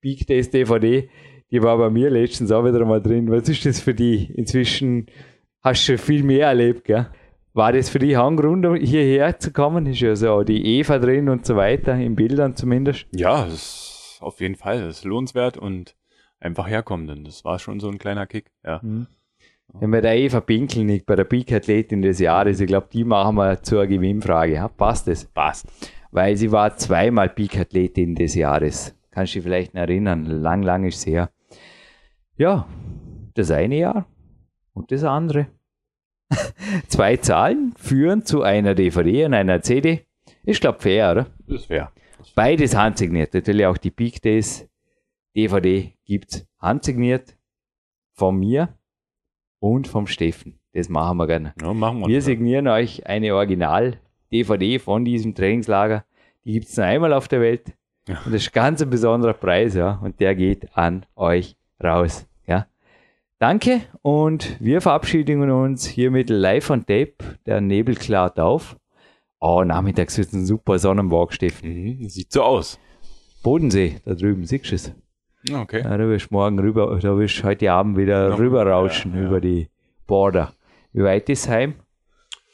Big Days DVD, die war bei mir letztens auch wieder mal drin. Was ist das für die? Inzwischen hast du viel mehr erlebt, gell? War das für dich auch ein Grund, um hierher zu kommen? Ist ja so die Eva drin und so weiter, in Bildern zumindest. Ja, das ist auf jeden Fall. Das ist lohnenswert und einfach herkommen, denn das war schon so ein kleiner Kick, ja. Mhm. Wenn wir der Eva Pinkelnick bei der Peak-Athletin des Jahres, ich glaube, die machen wir zur Gewinnfrage. Ja, passt es? Passt. Weil sie war zweimal Peak-Athletin des Jahres. Kannst du dich vielleicht noch erinnern? Lang, lang ist es her. Ja, das eine Jahr und das andere. Zwei Zahlen führen zu einer DVD und einer CD. Ich glaube fair, oder? Das ist fair. Beides handsigniert. Natürlich auch die Peak Days DVD gibt handsigniert von mir und vom Steffen. Das machen wir gerne. Ja, machen wir. Wir signieren euch eine Original-DVD von diesem Trainingslager. Die gibt es nur einmal auf der Welt. Ja. Und das ist ganz ein besonderer Preis, ja. Und der geht an euch raus. Ja. Danke und wir verabschieden uns hiermit live on tape. Der Nebel klart auf. Oh, nachmittags wird ein super Sonnenwalk, Steffen. Mhm, sieht so aus. Bodensee, da drüben, siehst du es? Okay. Ja, da wirst du morgen rüber, da wirst du heute Abend wieder Noch, rüberrauschen ja, ja. über die Border. Wie weit ist heim?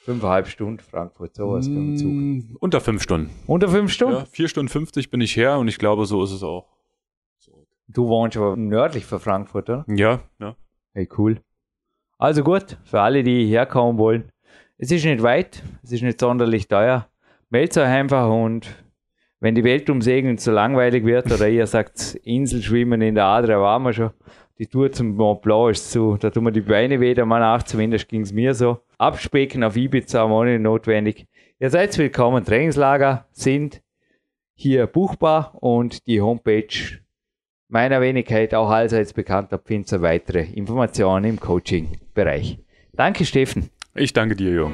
Fünfeinhalb Stunden Frankfurt, sowas mm, Zug. Unter fünf Stunden. Unter fünf Stunden? Ja, vier Stunden 50 bin ich her und ich glaube, so ist es auch. Du wohnst aber nördlich von Frankfurt, oder? Ja, ja. Hey, cool. Also gut, für alle, die herkommen wollen. Es ist nicht weit, es ist nicht sonderlich teuer. Meldet euch einfach und wenn die Welt umsegeln zu langweilig wird oder ihr sagt, Inselschwimmen in der Adria waren wir schon, die Tour zum Mont Blanc ist zu, da tun wir die Beine wieder mal nach, zumindest ging es mir so. Abspecken auf Ibiza war nicht notwendig. Ihr seid willkommen, Trainingslager sind hier buchbar und die Homepage meiner Wenigkeit auch allseits bekannt, da findet ihr weitere Informationen im Coaching-Bereich. Danke, Steffen. Ich danke dir, Jung.